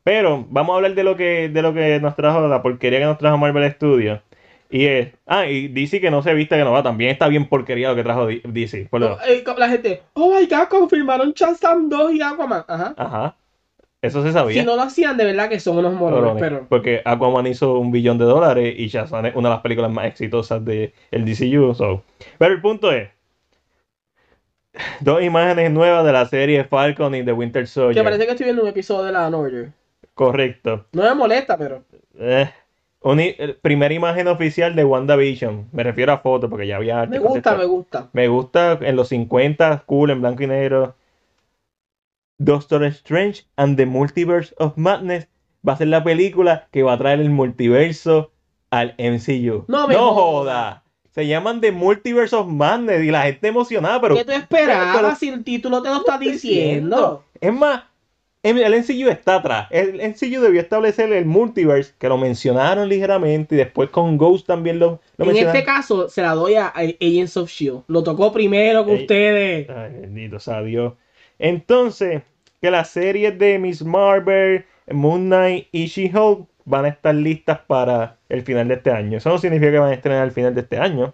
Pero vamos a hablar de lo que, de lo que nos trajo, la porquería que nos trajo Marvel Studios. Y es. Ah, y DC que no se vista que no va. También está bien porquería lo que trajo DC. Por lo- Eh, La gente, oh my god, confirmaron Shazam 2 y Aquaman. Ajá. Ajá. Eso se sabía. Si no lo hacían, de verdad que son unos morones, pero. Porque Aquaman hizo un billón de dólares y Shazam es una de las películas más exitosas del el DCU. so. Pero el punto es. Dos imágenes nuevas de la serie Falcon y The Winter Que Soldier. parece que estoy viendo un episodio de la Order. Correcto. No me molesta, pero. Eh, primera imagen oficial de WandaVision. Me refiero a fotos porque ya había Me gusta, me gusta. Me gusta en los 50, cool, en blanco y negro. Doctor Strange and the Multiverse of Madness va a ser la película que va a traer el multiverso al MCU. No me joda. joda. Se llaman The Multiverse of Madness y la gente emocionada, pero ¿Qué tú esperabas pero- si el título te lo está diciendo? es más, el MCU está atrás. El MCU debió establecer el multiverse, que lo mencionaron ligeramente, y después con Ghost también lo, lo En mencionaron. este caso, se la doy a Agents of Shield. Lo tocó primero que Ey. ustedes. Ay, bendito sea Dios. Entonces, que las series de Miss Marvel, Moon Knight y She-Hulk van a estar listas para el final de este año. Eso no significa que van a estrenar al final de este año.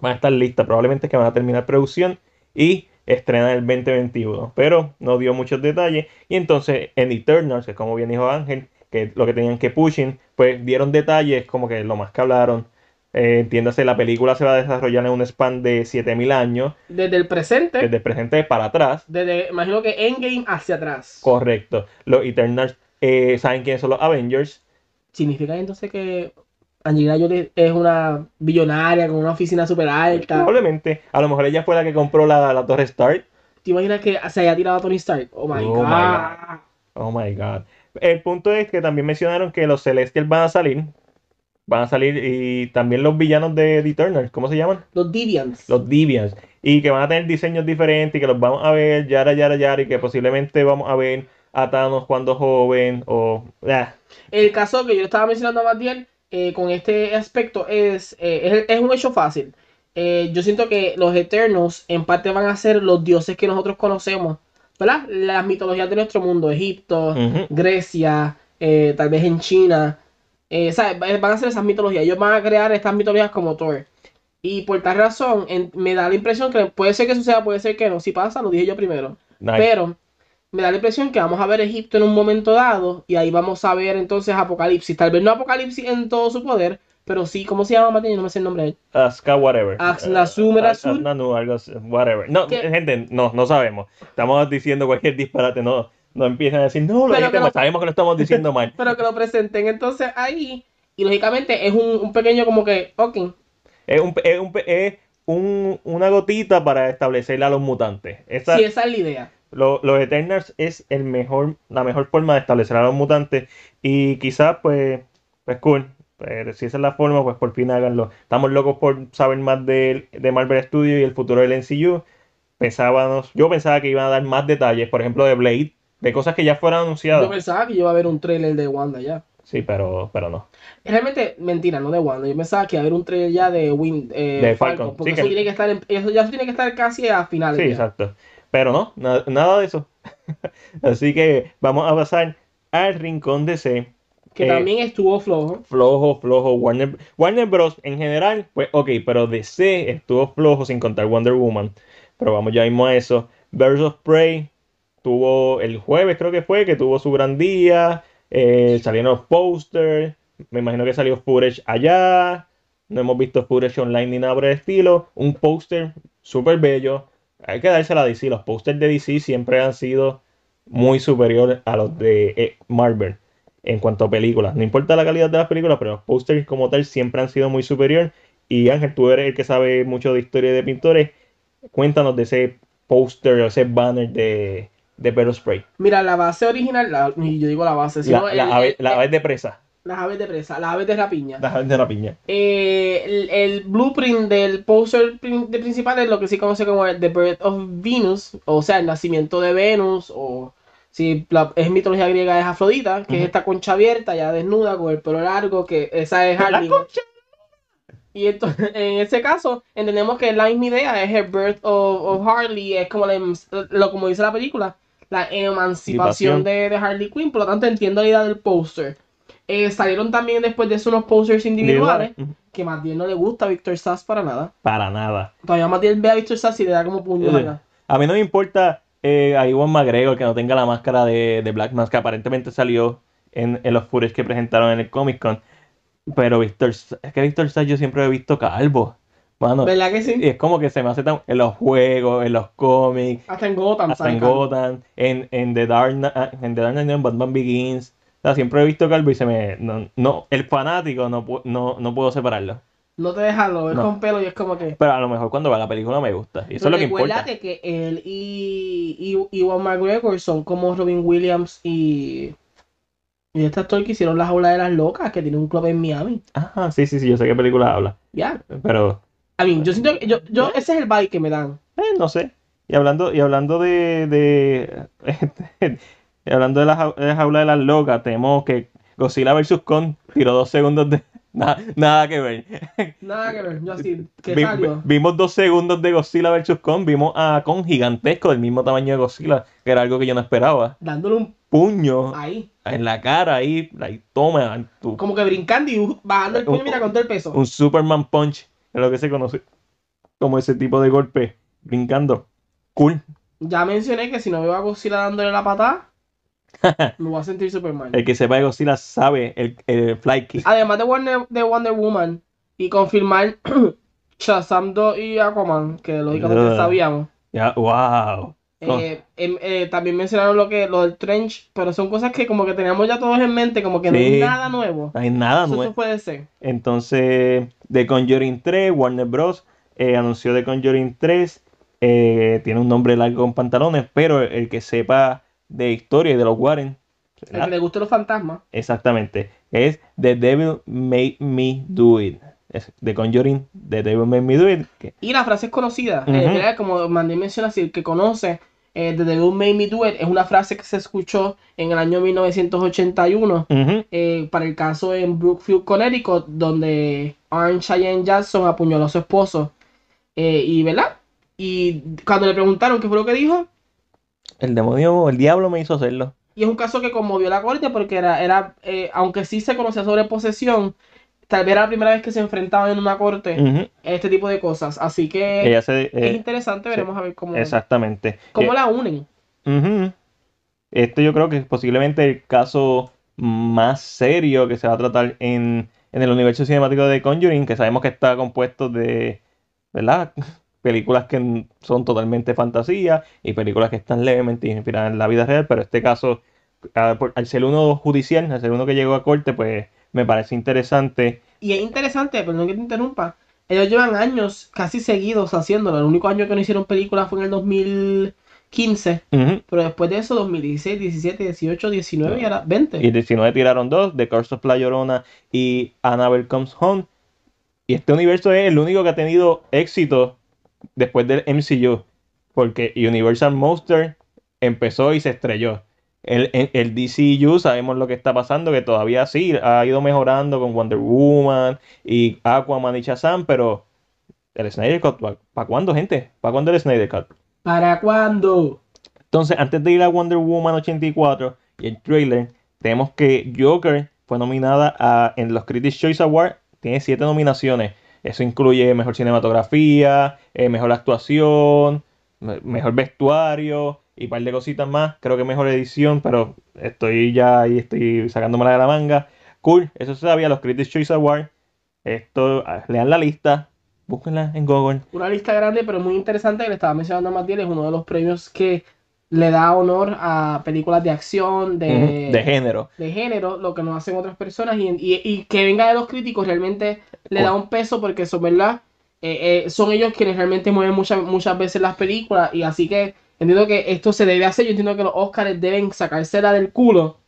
Van a estar listas. Probablemente que van a terminar producción y estrenar el 2021. Pero no dio muchos detalles. Y entonces en Eternals, que es como bien dijo Ángel, que lo que tenían que pushing, pues dieron detalles como que lo más que hablaron. Eh, entiéndase, la película se va a desarrollar en un span de 7000 años Desde el presente, desde el presente para atrás. desde, imagino que Endgame hacia atrás. Correcto. Los Eternals eh, saben quiénes son los Avengers. ¿Significa entonces que Angelina Jolie es una billonaria con una oficina súper alta? Probablemente. A lo mejor ella fue la que compró la, la Torre Stark. ¿Te imaginas que se haya tirado a Tony Stark? Oh my Oh god. my Oh my god. El punto es que también mencionaron que los Celestials van a salir. Van a salir y también los villanos de The Eternals. ¿Cómo se llaman? Los Deviants. Los Deviants. Y que van a tener diseños diferentes y que los vamos a ver, yara, yara, yara. Y que posiblemente vamos a ver a Thanos cuando joven o... ah, El caso que yo estaba mencionando más bien eh, con este aspecto es, eh, es, es un hecho fácil. Eh, yo siento que los Eternos en parte van a ser los dioses que nosotros conocemos, ¿verdad? Las mitologías de nuestro mundo, Egipto. Grecia, tal vez en China. ¿sabes? Van a ser esas mitologías. Ellos van a crear estas mitologías como Thor. Y por tal razón, en- me da la impresión que puede ser que suceda, puede ser que no. Si pasa, lo dije yo primero. Nice. Pero me da la impresión que vamos a ver Egipto en un momento dado y ahí vamos a ver entonces Apocalipsis. Tal vez no Apocalipsis en todo su poder, pero sí, ¿cómo se llama Martín? No me sé el nombre de él. Aska, whatever. Axnasu, Merasu. Axnanu, algo así, whatever. No, ¿Qué? gente, no, no sabemos. Estamos diciendo cualquier disparate, no, no empiecen a decir, no, lo dijiste mal, sabemos que lo estamos diciendo mal. *laughs* Pero que lo presenten entonces ahí y lógicamente es un, un pequeño como que, ok, Es, un, es, un, es un- una gotita para establecer a los mutantes. Esa, si esa es la idea. Lo- los Eternals es el mejor, la mejor forma de establecer a los mutantes. Y quizás, pues, pues cool. Pero si esa es la forma, pues por fin háganlo. Estamos locos por saber más de, de Marvel Studios y el futuro del MCU. Pensábamos, yo pensaba que iban a dar más detalles, por ejemplo, de Blade, de cosas que ya fueran Yo anunciadas. pensaba que yo iba a ver un trailer de Wanda ya. Sí, pero, pero no. Realmente, mentira, no de Wanda. Yo pensaba que iba a haber un trailer ya de, Win, eh, De Falcon, Falcon. porque Sí, eso, que- tiene que estar en- eso ya tiene que estar casi a finales. Sí, ya. exacto. Pero no, na- nada de eso. *laughs* Así que vamos a pasar al rincón DC. Que Eh, también estuvo flojo. flojo, flojo. Warner, Warner Bros. en general, pues ok, pero DC estuvo flojo sin contar Wonder Woman. Pero vamos ya mismo a eso. Birds of Prey tuvo el jueves, creo que fue, que tuvo su gran día. eh, salieron los posters. Me imagino que salió footage allá. No hemos visto footage online ni nada por el estilo. Un póster súper bello. Hay que dársela a DC. Los pósters de DC siempre han sido muy superiores a los de eh, Marvel en cuanto a películas. No importa la calidad de las películas, pero los pósters como tal siempre han sido muy superior. Y Ángel, tú eres el que sabe mucho de historia de pintores. Cuéntanos de ese póster o ese banner de, de Spray. Mira, la base original, la- y yo digo la base, sino La, el- la ave, el- la ave de presa. Las aves de presa, las aves de rapiña. La ave de la piña. Eh, el, el blueprint del poster de principal es lo que se conoce como el The Birth of Venus, o sea, el nacimiento de Venus, o si la- es mitología griega es Afrodita, que es esta concha abierta, ya desnuda, con el pelo largo, que esa es La Harley. concha. Y entonces, *laughs* en ese caso, entendemos que la misma idea es el Birth of, of Harley, es como, la lo, como dice la película, la emancipación Emancipación. de, de Harley Quinn, por lo tanto entiendo la idea del póster. Eh, salieron también después de eso unos posters individuales, que bien no le gusta a Victor Sass para nada. Para nada. Todavía bien ve a Victor Sass y le da como puños Sí. acá. A mí no me importa eh, a Iwan McGregor que no tenga la máscara de, de Black Mask, que aparentemente salió en, en los footage que presentaron en el Comic Con. Pero Víctor, es que Víctor Sass yo siempre lo he visto calvo. Mano, ¿Verdad que sí? y es como que se me hace tan. En los juegos, en los cómics, Hasta en Gotham. hasta en. Gotham, en, en The Dark Knight, ah, en The Dark Knight, en Batman Begins. O sea, siempre he visto calvo y se me. No, no, el fanático no, no, no puedo separarlo. No te dejas, lo ves No. con pelo y es como que... Pero a lo mejor cuando vea la película me gusta. Y eso es lo que importa. Recuérdate que él y, y, y Iwan McGregor son como Robin Williams y... Y este actor que hicieron La Jaula de las Locas, que tiene un club en Miami. Ah, sí, sí, sí, yo sé qué película habla. Ya. Pero. I mean, yo siento que... Yo, yo, ese es el vibe que me dan. Eh, no sé. Y hablando, y hablando de, de y *laughs* hablando de la, jau- de la jaula de las locas, tenemos que Godzilla vs. Kong tiró dos segundos de *laughs* nada, nada que ver. Nada que ver. Yo así, *laughs* que Vi- vimos dos segundos de Godzilla vs. Kong, vimos a Kong gigantesco del mismo tamaño de Godzilla, que era algo que yo no esperaba. Dándole un... Puño Ahí. en la cara ahí, ahí toma tu- Como que brincando y bajando el puño, Un- mira, con todo el peso. un Superman Punch, es lo que se conoce como ese tipo de golpe, brincando. Cool. Ya mencioné que si no veo a Godzilla dándole la patada, *laughs* me voy a sentir super mal. El que sepa de Godzilla sabe el, el fly kick. Además de Wonder, de Wonder Woman y confirmar *clears throat* Shazam 2 y Aquaman, que lógicamente sabíamos. Ya, wow. Oh. Eh, em- eh, también mencionaron lo que lo del trench, pero son cosas que como que teníamos ya todos en mente, como que no hay nada nuevo. No hay nada nuevo. eso puede ser. Entonces, The Conjuring 3, Warner Bros. eh, anunció The Conjuring 3. eh, tiene un nombre largo con pantalones, pero el que sepa de historia y de los Warren, El ¿verdad? que le guste los fantasmas. exactamente, es The Devil Made Me Do It. Es The Conjuring, The Devil Made Me Do It. que- Y la frase es conocida. Ujú. Eh, ¿verdad? como Mandy menciona, si el que conoce eh, The Devil Made Me Do It es una frase que se escuchó en el año 1981 Ujú, eh, para el caso en Brookfield, Connecticut, donde Arn Cheyenne Jackson apuñaló a su esposo. Y, ¿verdad? Y cuando le preguntaron qué fue lo que dijo, El demonio, el diablo me hizo hacerlo. y es un caso que conmovió a la corte porque era, era eh, aunque sí se conocía sobre posesión, tal vez era la primera vez que se enfrentaban en una corte a este tipo de cosas. Así que Ella se, es eh, interesante, veremos a ver cómo, exactamente. cómo Eh, la unen. Ujú. Este yo creo que es posiblemente el caso más serio que se va a tratar en, en el universo cinemático de Conjuring, que sabemos que está compuesto de, ¿verdad? Películas que son totalmente fantasía y películas que están levemente inspiradas en la vida real, pero este caso, a- por- al ser uno judicial, al ser uno que llegó a corte, pues me parece interesante. Y es interesante, perdón que te interrumpa. Ellos llevan años casi seguidos haciéndolo. El único año que no hicieron película fue en el 2015. Ujú. Pero después de eso, 2016, 17, 18, 19 y ahora 20. Y 19 tiraron dos, The Curse of La Llorona y Annabelle Comes Home. Y este universo es el único que ha tenido éxito después del MCU. Porque Universal Monster empezó y se estrelló. El, el, el DCU sabemos lo que está pasando, que todavía sí ha ido mejorando con Wonder Woman y Aquaman y Shazam, pero el Snyder Cut, ¿para cuándo, gente? ¿Para cuándo el Snyder Cut? ¿Para cuándo? Entonces, antes de ir a Wonder Woman 84 y el trailer, tenemos que Joker fue nominada a- en los Critics' Choice Awards, tiene siete nominaciones. Eso incluye mejor cinematografía, eh, mejor actuación, me- mejor vestuario y un par de cositas más. Creo que mejor edición, pero estoy ya ahí, estoy sacándomela de la manga. Cool, eso se sabía, los Critics' Choice Awards. Esto, ah, lean la lista, búsquenla en Google. Una lista grande, pero muy interesante que le estaba mencionando a Matiel. Es uno de los premios que le da honor a películas de acción, de, de género. de género, lo que no hacen otras personas. Y, y- y que venga de los críticos realmente le da un peso porque son, ¿verdad? Eh, eh, son ellos quienes realmente mueven muchas, muchas veces las películas. Y así que entiendo que esto se debe hacer. Yo entiendo que los Oscars deben sacársela del culo.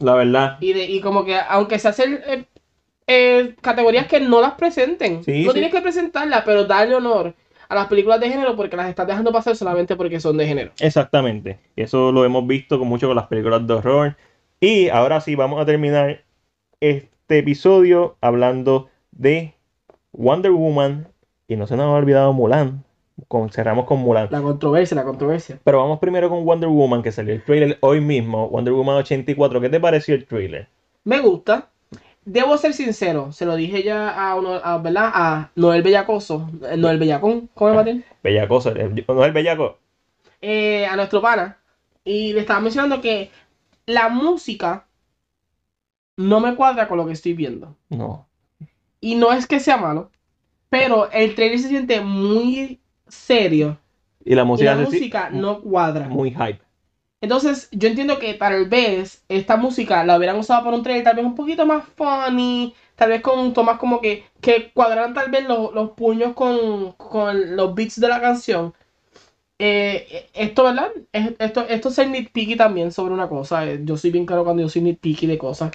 La verdad. Y, de, y como que, aunque se hacen eh, eh, categorías que no las presenten, Sí, no sí. tienes que presentarlas, pero darle honor a las películas de género porque las estás dejando pasar solamente porque son de género. Exactamente. Eso lo hemos visto con mucho con las películas de horror. Y ahora sí, vamos a terminar este episodio hablando de Wonder Woman. Y no se nos ha olvidado Mulan. Con, cerramos con Mulan. La controversia, la controversia. Pero vamos primero con Wonder Woman, que salió el trailer hoy mismo. Wonder Woman 84. ¿Qué te pareció el trailer? Me gusta. Debo ser sincero, se lo dije ya a, uno, a, ¿verdad? a Noel Bellacoso, eh, Noel Bellacón, ¿cómo es Martín? Bellacoso. eh, ¿No es el bellaco? Eh, a nuestro pana. Y le estaba mencionando que la música no me cuadra con lo que estoy viendo. No. Y no es que sea malo, pero el trailer se siente muy serio Y la y música la se- música no cuadra. muy hype. Entonces, yo entiendo que tal vez esta música la hubieran usado para un trailer tal vez un poquito más funny, tal vez con tomas como que, que cuadraran tal vez los, los puños con, con los beats de la canción. Eh, esto, ¿verdad? Es- Esto, esto es ser nitpicky también sobre una cosa. eh, Yo soy bien claro cuando yo soy nitpicky de cosas.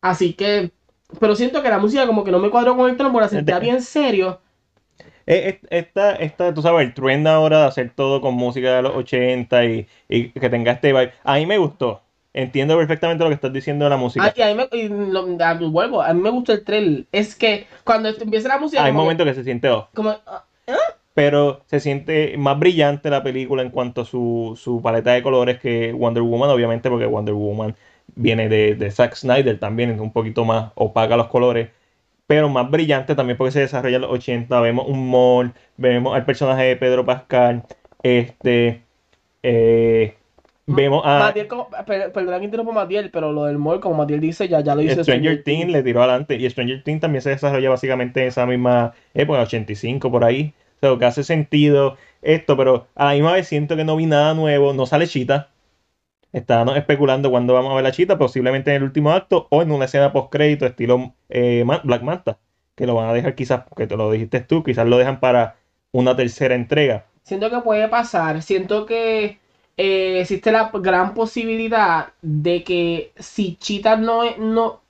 Así que, pero siento que la música como que no me cuadró con el tono, porque la sentía bien serio. Eh, eh, Esta, esta, tú sabes, el trend ahora de hacer todo con música de los 80 y, y que tenga este vibe. A mí me gustó. Entiendo perfectamente lo que estás diciendo de la música. Ah, y a mí me, y lo- a- vuelvo, a mí me gustó el trailer. Es que cuando empieza la música, Hay que- momentos que se siente off, como, ah, pero se siente más brillante la película en cuanto a su, su paleta de colores que Wonder Woman, obviamente, porque Wonder Woman viene de, de Zack Snyder también, es un poquito más opaca los colores, pero más brillante también porque se desarrolla en los 80. Vemos un mall, vemos al personaje de Pedro Pascal, este, eh, vemos a Matiel, como, per- perdona que interrumpa a Matiel, pero lo del mall, como Matiel dice, ya, ya lo hizo Stranger Things le tiró adelante y Stranger Things también se desarrolla básicamente en esa misma época, 85 por ahí. O sea, que hace sentido esto, pero a la misma vez siento que no vi nada nuevo, no sale Cheetah. Estábamos especulando cuándo vamos a ver la Cheetah, posiblemente en el último acto o en una escena post crédito estilo eh, Black Manta, que lo van a dejar quizás, porque te lo dijiste tú, quizás lo dejan para una tercera entrega. Siento que puede pasar, siento que eh, existe la gran posibilidad de que si Cheetah no no,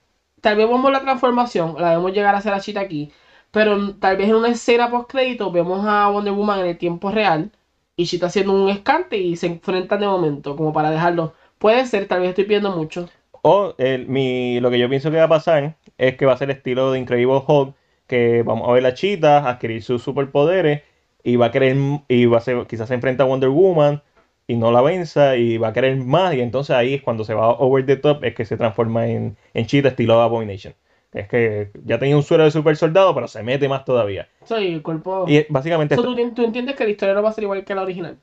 tal vez vemos la transformación, la vemos llegar a hacer a Cheetah aquí, pero tal vez en una escena post crédito vemos a Wonder Woman en el tiempo real Cheetah haciendo un escante y se enfrentan de momento, como para dejarlo. Puede ser, tal vez estoy pidiendo mucho. O el- mi, lo que yo pienso que va a pasar es que va a ser estilo de Incredible Hulk, que vamos a ver la Cheetah adquirir sus superpoderes y va a querer, y va a ser, quizás se enfrenta a Wonder Woman y no la venza y va a querer más y entonces ahí es cuando se va over the top, es que se transforma en, en Cheetah estilo Abomination. Es que ya tenía un suero de super soldado, pero se mete más todavía. Soy el cuerpo... Y básicamente, So, ¿tú, tú entiendes que la historia no va a ser igual que la original?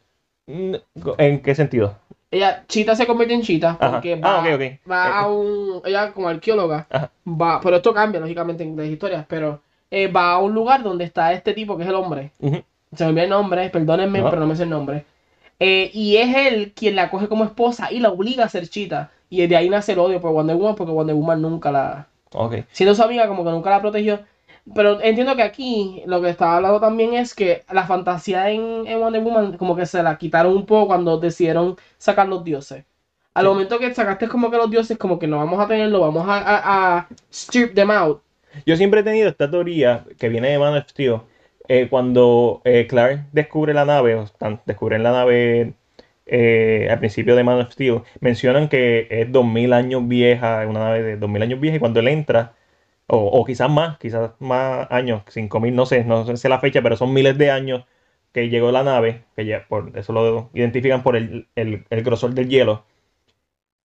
Mm, ¿en qué sentido? Ella, Chita se convierte en Chita porque Ah, va, ok, ok. va Eh, a un. Ella, como arqueóloga, Ajá. va. Pero esto cambia, lógicamente, en las historias. Pero eh, va a un lugar donde está este tipo que es el hombre. Se me olvidó el nombre, perdónenme, No. pero no me sé el nombre. Eh, y es él quien la coge como esposa y la obliga a ser Chita. Y de ahí nace el odio por Wonder Woman, porque Wonder Woman nunca la. Siendo su amiga, como que nunca la protegió. Pero entiendo que aquí lo que estaba hablando también es que la fantasía en, en Wonder Woman como que se la quitaron un poco cuando decidieron sacar los dioses. Al Sí. momento que sacaste como que los dioses como que no vamos a tenerlo, vamos a, a, a strip them out. Yo siempre he tenido esta teoría que viene de Man of Steel. eh, cuando eh, Clark descubre la nave, o descubren la nave eh, al principio de Man of Steel, mencionan que es 2000 años vieja, una nave de 2000 años vieja, y cuando él entra, o, o quizás más, quizás más años, 5000, no sé, no sé la fecha, pero son miles de años que llegó la nave, que ya por eso lo identifican por el, el, grosor del hielo.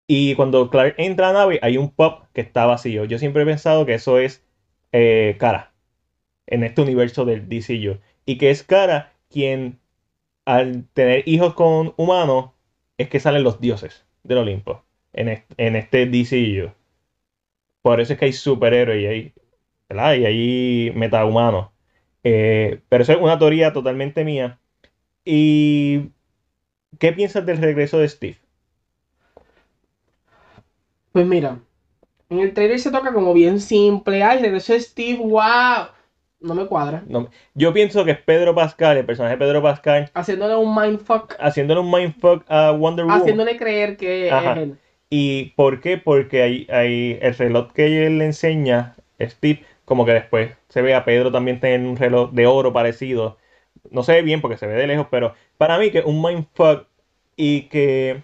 Y cuando Clark entra a la nave, hay un pop que está vacío. Yo siempre he pensado que eso es eh, Cara en este universo del DCU. Y que es Cara quien, al tener hijos con humanos, es que salen los dioses del Olimpo en este, en este. Por eso es que hay superhéroes y hay. Y metahumanos. Eh, pero eso es una teoría totalmente mía. ¿Y qué piensas del regreso de Steve? Pues mira, en el trailer se toca como bien simple. Ay, regresó Steve, wow. No me cuadra. No, yo pienso que es Pedro Pascal, el personaje de Pedro Pascal, Haciéndole un mindfuck. haciéndole un mindfuck a Wonder Woman. Haciéndole creer que Ajá. es él. ¿Y por qué? Porque hay, hay el reloj que él le enseña, Steve, como que después se ve a Pedro también tener un reloj de oro parecido. No se ve bien porque se ve de lejos, pero para mí que es un mindfuck y que...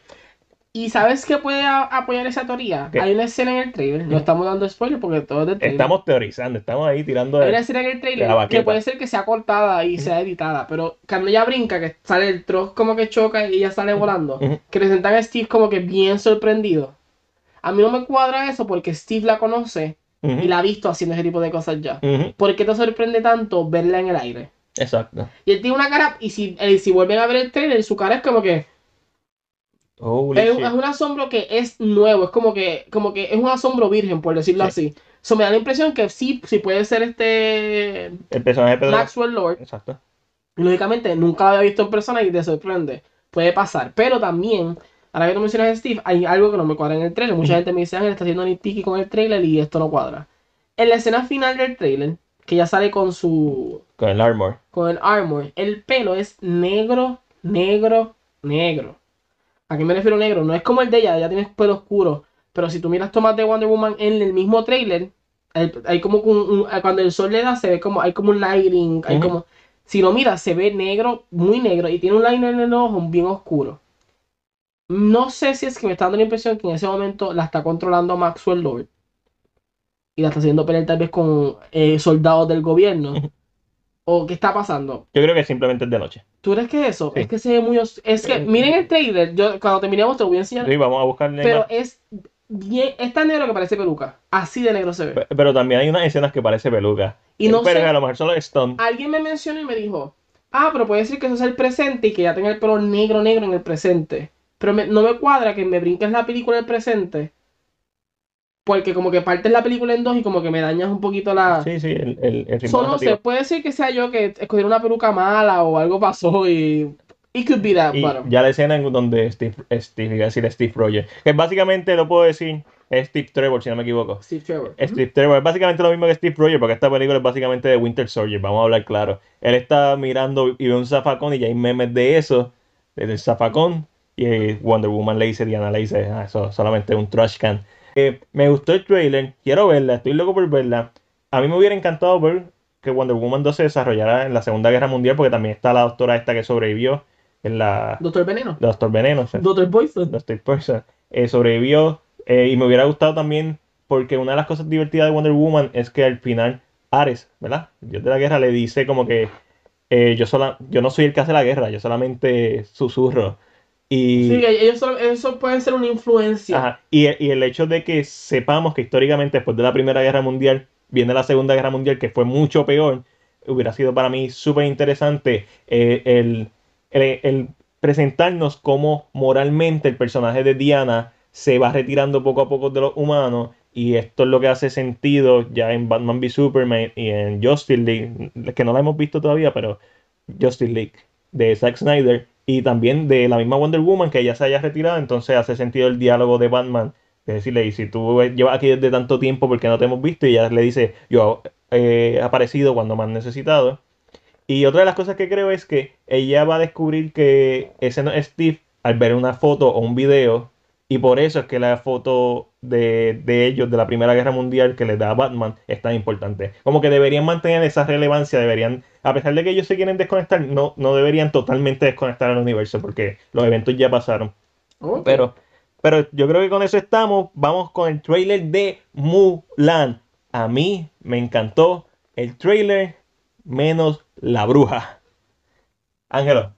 ¿Y sabes qué puede apoyar esa teoría? ¿Qué? Hay una escena en el trailer. No estamos dando spoiler porque todo es del trailer. Estamos teorizando, estamos ahí tirando Hay una de... escena en el de trailer que puede ser que sea cortada y sea editada, pero cuando ella brinca, que sale el trozo como que choca y ella sale volando, que presentan a Steve como que bien sorprendido. A mí no me cuadra eso porque Steve la conoce y la ha visto haciendo ese tipo de cosas ya. ¿Por qué te sorprende tanto verla en el aire? Exacto. Y él tiene una cara, y si, eh, si vuelven a ver el trailer, su cara es como que Holy es, shit. es un asombro que es nuevo, es como que, como que es un asombro virgen, por decirlo Sí. así. So, me da la impresión que sí, sí puede ser este El personaje de Pedro Maxwell Lord. Exacto. Lógicamente nunca lo había visto en persona y te sorprende. Puede pasar. Pero también, ahora que tú mencionas a Steve, hay algo que no me cuadra en el trailer. Mucha gente me dice, Ángel, está haciendo nitpicky con el trailer y esto no cuadra. En la escena final del trailer, que ya sale con su. Con el armor. con el armor, el pelo es negro, negro, negro. ¿A qué me refiero negro? No es como el de ella, ella tiene pelo oscuro. Pero si tú miras tomas de Wonder Woman en el mismo trailer, hay, hay como un, un- cuando el sol le da, se ve como, hay como un lighting, hay como, si lo miras, se ve negro, muy negro, y tiene un liner en el ojo bien oscuro. No sé si es que me está dando la impresión que en ese momento la está controlando Maxwell Lord. Y la está haciendo pelear tal vez con eh, soldados del gobierno. *laughs* ¿O qué está pasando? Yo creo que simplemente es de noche. ¿Tú crees que eso? Sí. Es que se ve muy... os- Es que, Eh, miren el trailer, yo cuando terminemos te lo voy a enseñar. Sí, vamos a buscarle pero más. es bien... Es tan negro que parece peluca. Así de negro se ve. Pe- Pero también hay unas escenas que parece peluca. Y no pero sé- a lo mejor solo es Stone. Alguien me mencionó y me dijo, ah, pero puede decir que eso es el presente y que ya tenga el pelo negro, negro en el presente. Pero me- no me cuadra que me brinques la película en el presente. Porque como que partes la película en dos y como que me dañas un poquito la... Sí, sí, el, el, el ritmo So, no narrativo. sé, puede ser que sea yo que escogí una peluca mala o algo pasó y... It could be that, Y bueno. ya la escena en donde Steve, Steve, iba a decir Steve Rogers, que básicamente lo puedo decir, es Steve Trevor, si no me equivoco. Steve Trevor. Steve Trevor es básicamente lo mismo que Steve Rogers, porque esta película es básicamente de Winter Soldier, vamos a hablar claro. Él está mirando y ve un zafacón y ya hay memes de eso, del zafacón, y Wonder Woman le dice, Diana le dice, ah, eso solamente un trash can. Eh, me gustó el trailer, quiero verla, estoy loco por verla. A mí me hubiera encantado ver que Wonder Woman 2 se desarrollara en la Segunda Guerra Mundial, porque también está la doctora esta que sobrevivió en la... Doctor Veneno. Doctor Veneno, o sea, Doctor Boyfriend. Dusty Person, eh, sobrevivió eh, y me hubiera gustado también porque una de las cosas divertidas de Wonder Woman es que al final Ares, ¿verdad? El dios de la guerra le dice como que eh, yo, sola, yo no soy el que hace la guerra, yo solamente susurro. Y, Sí, ellos solo- eso puede ser una influencia. ajá, y, y el hecho de que sepamos que históricamente después de la Primera Guerra Mundial viene la Segunda Guerra Mundial, que fue mucho peor, hubiera sido para mí súper interesante eh, el, el, el- presentarnos cómo moralmente el personaje de Diana se va retirando poco a poco de los humanos y esto es lo que hace sentido ya en Batman v Superman y en Justice League, que no la hemos visto todavía, pero Justice League de Zack Snyder y también de la misma Wonder Woman que ella se haya retirado, entonces hace sentido el diálogo de Batman, es decirle, y si tú llevas aquí desde tanto tiempo porque no te hemos visto y ella le dice, yo he aparecido cuando me han necesitado. Y otra de las cosas que creo es que ella va a descubrir que ese no es Steve al ver una foto o un video y por eso es que la foto de, ellos de la Primera Guerra Mundial que les da a Batman es tan importante. Como que deberían mantener esa relevancia, deberían, a pesar de que ellos se quieren desconectar, no, no deberían totalmente desconectar al universo porque los eventos ya pasaron. Pero, pero yo creo que con eso estamos. Vamos con el trailer de Mulan. A mí me encantó el trailer menos la bruja. Ángelo.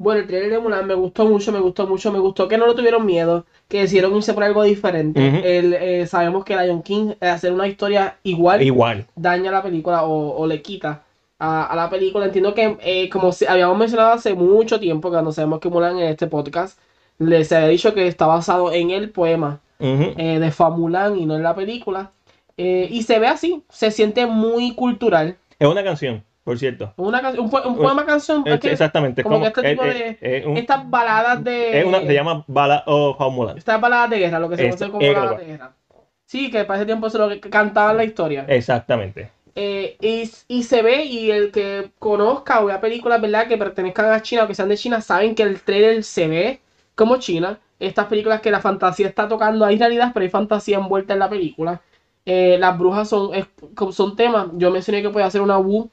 Bueno, el trailer de Mulan me gustó mucho, me gustó mucho, me gustó que no lo tuvieron miedo, que decidieron irse por algo diferente. Eh, sabemos que Lion King, eh, hacer una historia igual, igual. daña la película o, le quita a, la película. Entiendo que, eh, como habíamos mencionado hace mucho tiempo, cuando sabemos que Mulan en este podcast, les había dicho que está basado en el poema de Fa Mulan y no en la película. y se ve así, se siente muy cultural. Es una canción por cierto. Una un, un, poema canción. exactamente. Como, como este tipo de. estas baladas de. se llama bala o oh, Estas baladas de guerra, lo que se conoce como baladas de guerra. Sí, que para ese tiempo se lo que cantaban la historia. Exactamente. Eh, y, y, se ve, y el que conozca o vea películas, ¿verdad? Que pertenezcan a China o que sean de China, saben que el trailer se ve como China. Estas películas que la fantasía está tocando, hay realidad, pero hay fantasía envuelta en la película. Eh, las brujas son, son temas. Yo mencioné que puede hacer una Wu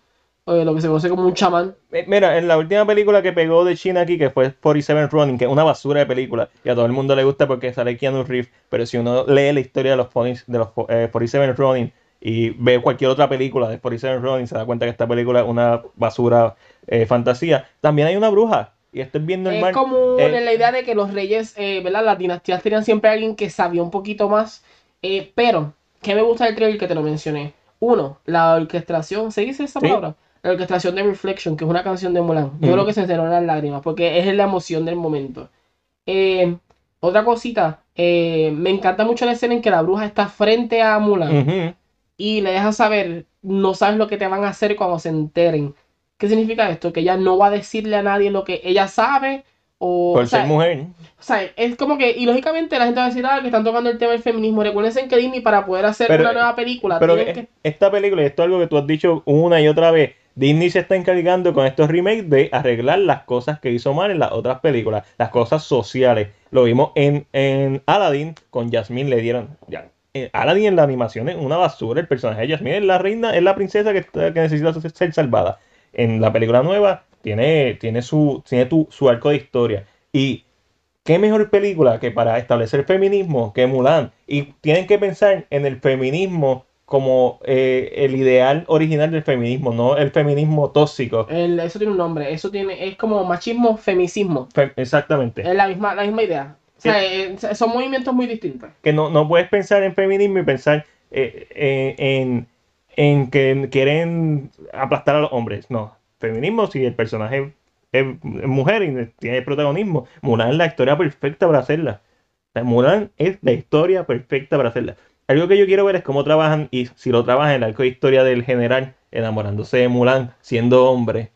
lo que se conoce como un chamán. Eh, mira, en la última película que pegó de China aquí, que fue 47 Running, que es una basura de película, y a todo el mundo le gusta porque sale Keanu Reeves, pero si uno lee la historia de los, de los 47 eh, Running y ve cualquier otra película de 47 Running, se da cuenta que esta película es una basura eh, fantasía. También hay una bruja. Y esto es bien normal. Es como la idea de que los reyes, ¿verdad? Las dinastías tenían siempre alguien que sabía un poquito más. pero, ¿qué me gusta del trailer que te lo mencioné? Uno, la orquestación, ¿se dice esa palabra? La orquestación de Reflection, que es una canción de Mulan. Yo creo que se encerró las lágrimas, porque es la emoción del momento. Eh, otra cosita, eh, me encanta mucho la escena en que la bruja está frente a Mulan y le deja saber, no sabes lo que te van a hacer cuando se enteren. ¿Qué significa esto? Que ella no va a decirle a nadie lo que ella sabe. O, Por ser mujer. O sea, es como que, y lógicamente la gente va a decir, ah, que están tocando el tema del feminismo. Recuerden que Disney para poder hacer una nueva película. Pero esta película, y esto es algo que tú has dicho una y otra vez, Disney se está encargando con estos remakes de arreglar las cosas que hizo mal en las otras películas, las cosas sociales. Lo vimos en, en Aladdin, con Jasmine le dieron... Ya, eh, Aladdin en la animación es una basura, el personaje de Jasmine es la reina, es la princesa que, necesita ser salvada. En la película nueva tiene, tiene, su, tiene su arco de historia. Y qué mejor película que para establecer feminismo que Mulan. Y tienen que pensar en el feminismo como eh, el ideal original del feminismo, no el feminismo tóxico. eso tiene un nombre, eso tiene, es como machismo, femicismo. exactamente. Es la misma, la misma idea. O sea, eh, son movimientos muy distintos. Que no, no puedes pensar en feminismo y pensar eh, en, en, que quieren aplastar a los hombres. No, feminismo si el personaje es mujer y tiene protagonismo. Mulan es la historia perfecta para hacerla. Mulan es la historia perfecta para hacerla algo que yo quiero ver es cómo trabajan y si lo trabajan en el arco de historia del general enamorándose de Mulan siendo hombre.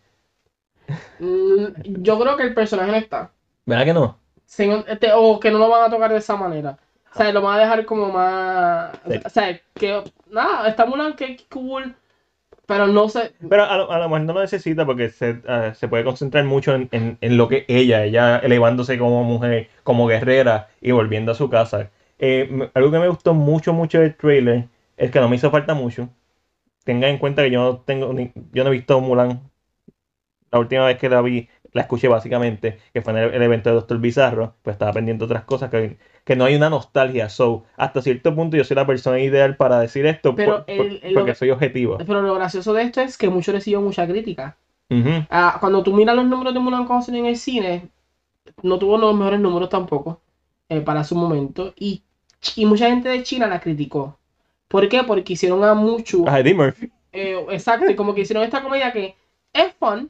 Mm, yo creo que el personaje no está. ¿Verdad que no? Este, o que no lo van a tocar de esa manera. O sea, lo van a dejar como más. O sea, que. Nada, está Mulan, que cool. Pero no sé. Pero a lo, mejor no lo necesita porque se, ah, se puede concentrar mucho en, en, en, lo que ella, ella elevándose como mujer, como guerrera y volviendo a su casa. Eh, algo que me gustó mucho, mucho del trailer es que no me hizo falta mucho. Tengan en cuenta que yo no tengo yo no he visto Mulan. La última vez que la vi, la escuché básicamente, que fue en el, evento de Doctor Bizarro, pues estaba pendiente otras cosas que, que no hay una nostalgia. So, hasta cierto punto yo soy la persona ideal para decir esto porque soy objetivo. Pero lo gracioso de esto es que mucho recibió mucha crítica. Ah, cuando tú miras los números de Mulan cuando en el cine, no tuvo los mejores números tampoco eh, para su momento. Y y mucha gente de China la criticó. ¿Por qué? Porque hicieron a mucho. A Eddie Murphy. Eh, exacto, como que hicieron esta comedia que es fun,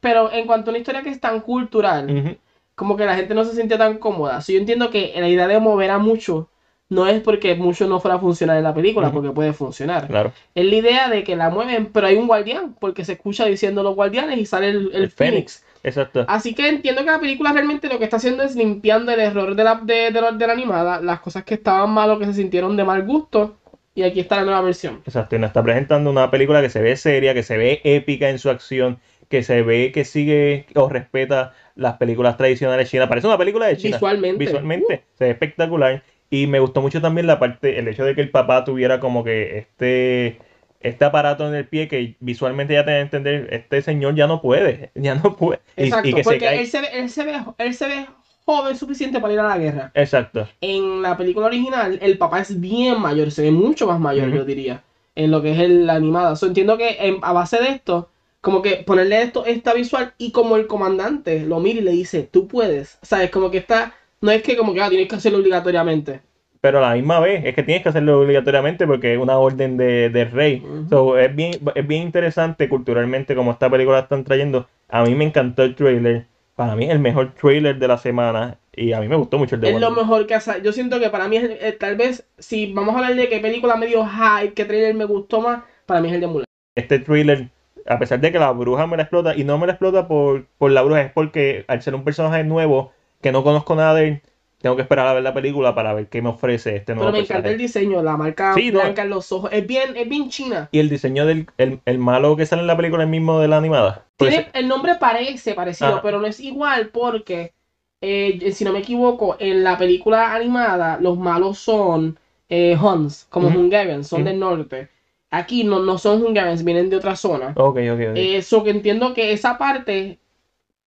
pero en cuanto a una historia que es tan cultural, como que la gente no se siente tan cómoda. So, yo entiendo que la idea de mover a mucho no es porque mucho no fuera a funcionar en la película, porque puede funcionar. Claro. Es la idea de que la mueven, pero hay un guardián, porque se escucha diciendo los guardianes y sale el, el Fénix. Exacto. Así que entiendo que la película realmente lo que está haciendo es limpiando el error de la, de, de de la animada, las cosas que estaban malos, que se sintieron de mal gusto, y aquí está la nueva versión. Exacto, y nos está presentando una película que se ve seria, que se ve épica en su acción, que se ve que sigue o respeta las películas tradicionales chinas. Parece una película de China. Visualmente. Visualmente, se ve espectacular. Y me gustó mucho también la parte, el hecho de que el papá tuviera como que este, este aparato en el pie que visualmente ya te da a entender, este señor ya no puede, *laughs* ya no puede. Exacto, y, que porque él, se ve, él, se ve, él se ve joven suficiente para ir a la guerra. Exacto. En la película original, el papá es bien mayor, se ve mucho más mayor, yo diría, en lo que es el- la animada. So, entiendo que en- a base de esto, como que ponerle esto, esta visual, y como el comandante lo mira y le dice, tú puedes. ¿Sabes? Como que está, no es que como que ah, tienes que hacerlo obligatoriamente. Pero a la misma vez es que tienes que hacerlo obligatoriamente porque es una orden de, del rey. Ujú. So, es, bien, es bien interesante culturalmente como esta película la están trayendo. A mí me encantó el trailer. Para mí es el mejor trailer de la semana. Y a mí me gustó mucho el de Es lo Wonder mejor que hace. Yo siento que para mí, es eh, tal vez, si vamos a hablar de qué película me dio hype, qué trailer me gustó más, para mí es el de Mulan. Este trailer, a pesar de que la bruja me la explota, y no me la explota por, por la bruja, es porque al ser un personaje nuevo que no conozco nada de él, tengo que esperar a ver la película para ver qué me ofrece este nuevo Pero me encanta el personaje. diseño, la marca Sí, no. blanca en los ojos. Es bien, es bien china. Y el diseño del el, el malo que sale en la película es el mismo de la animada. Pues, Tiene, el nombre parece parecido, Ajá. pero no es igual porque, eh, si no me equivoco, en la película animada los malos son eh, Huns, como Ujú. Hungarians, son del norte. Aquí no, no son Hungarians, vienen de otra zona. ok, ok, ok. Eso que entiendo que esa parte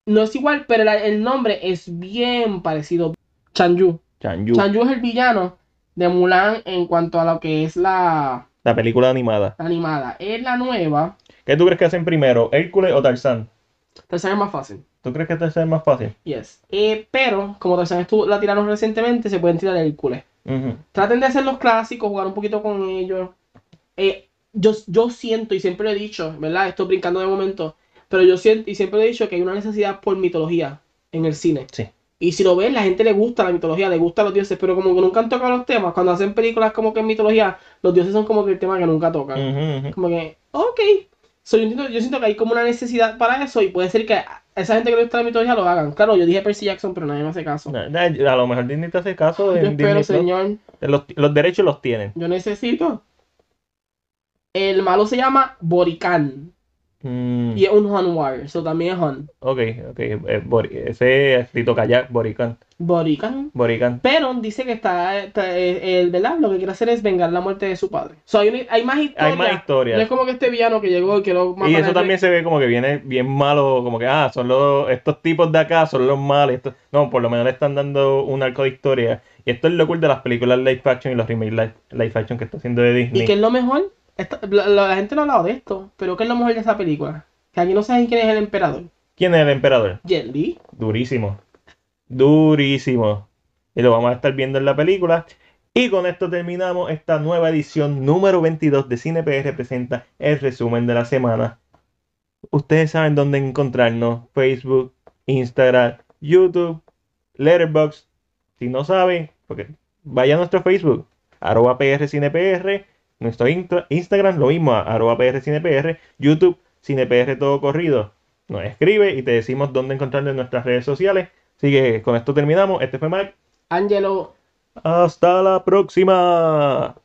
no es igual, pero la- el nombre es bien parecido. Chanyu. Chanyu, Chanyu es el villano de Mulan en cuanto a lo que es la, la película animada. la animada. Es la nueva. ¿Qué tú crees que hacen primero, Hércules o Tarzán? Tarzán es más fácil. ¿Tú crees que Tarzán es más fácil? Yes. Eh, pero, como Tarzán estuvo, la tiraron recientemente, se pueden tirar Hércules. Traten de hacer los clásicos, jugar un poquito con ellos. Eh, yo, yo siento, y siempre lo he dicho, ¿verdad? Estoy brincando de momento, pero yo siento, y siempre he dicho que hay una necesidad por mitología en el cine. Sí. Y si lo ven, la gente le gusta la mitología, le gustan los dioses, pero como que nunca han tocado los temas, cuando hacen películas como que en mitología, los dioses son como que el tema que nunca tocan. Como que, ok. So, yo, entiendo- yo siento que hay como una necesidad para eso y puede ser que esa gente que le gusta la mitología lo hagan. Claro, yo dije Percy Jackson, pero nadie me hace caso. A lo mejor Disney te hace caso. Yo en espero, Disney señor. Los, los derechos los tienen. Yo necesito. El malo se llama Borican Mm, y es un Hun Warrior, eso también es Hun. ok, ok. eh, Bori- ese es Tito Kayak, Borican. Borican. Borican. Pero dice que está, está- eh, el, ¿verdad? Lo que quiere hacer es vengar la muerte de su padre. So, hay, hay más historia. Hay más No es historias. como que este villano que llegó y que lo Y eso también se ve como que viene bien malo, como que, ah, son los, estos tipos de acá, son los malos. estos- No, por lo menos le están dando un arco de historia. Y esto es lo cool de las películas live action y los remake live, live action que está haciendo de Disney. ¿Y qué es lo mejor? Esta- la, gente no ha hablado de esto, pero ¿qué es lo mejor de esa película? Que aquí no saben quién es el emperador. ¿Quién es el emperador? Jet Li. Durísimo. Durísimo. Y lo vamos a estar viendo en la película. Y con esto terminamos esta nueva edición número 22 de Cine PR presenta el resumen de la semana. Ustedes saben dónde encontrarnos. Facebook, Instagram, YouTube, Letterboxd. Si no saben, porque vaya a nuestro Facebook, arroba PRCinePR, nuestro Instagram, lo mismo, arroba PRCinePR, YouTube, CinePR todo corrido. Nos escribe y te decimos dónde encontrarnos en nuestras redes sociales. Así que con esto terminamos. Este fue Mac. Angelo. Hasta la próxima.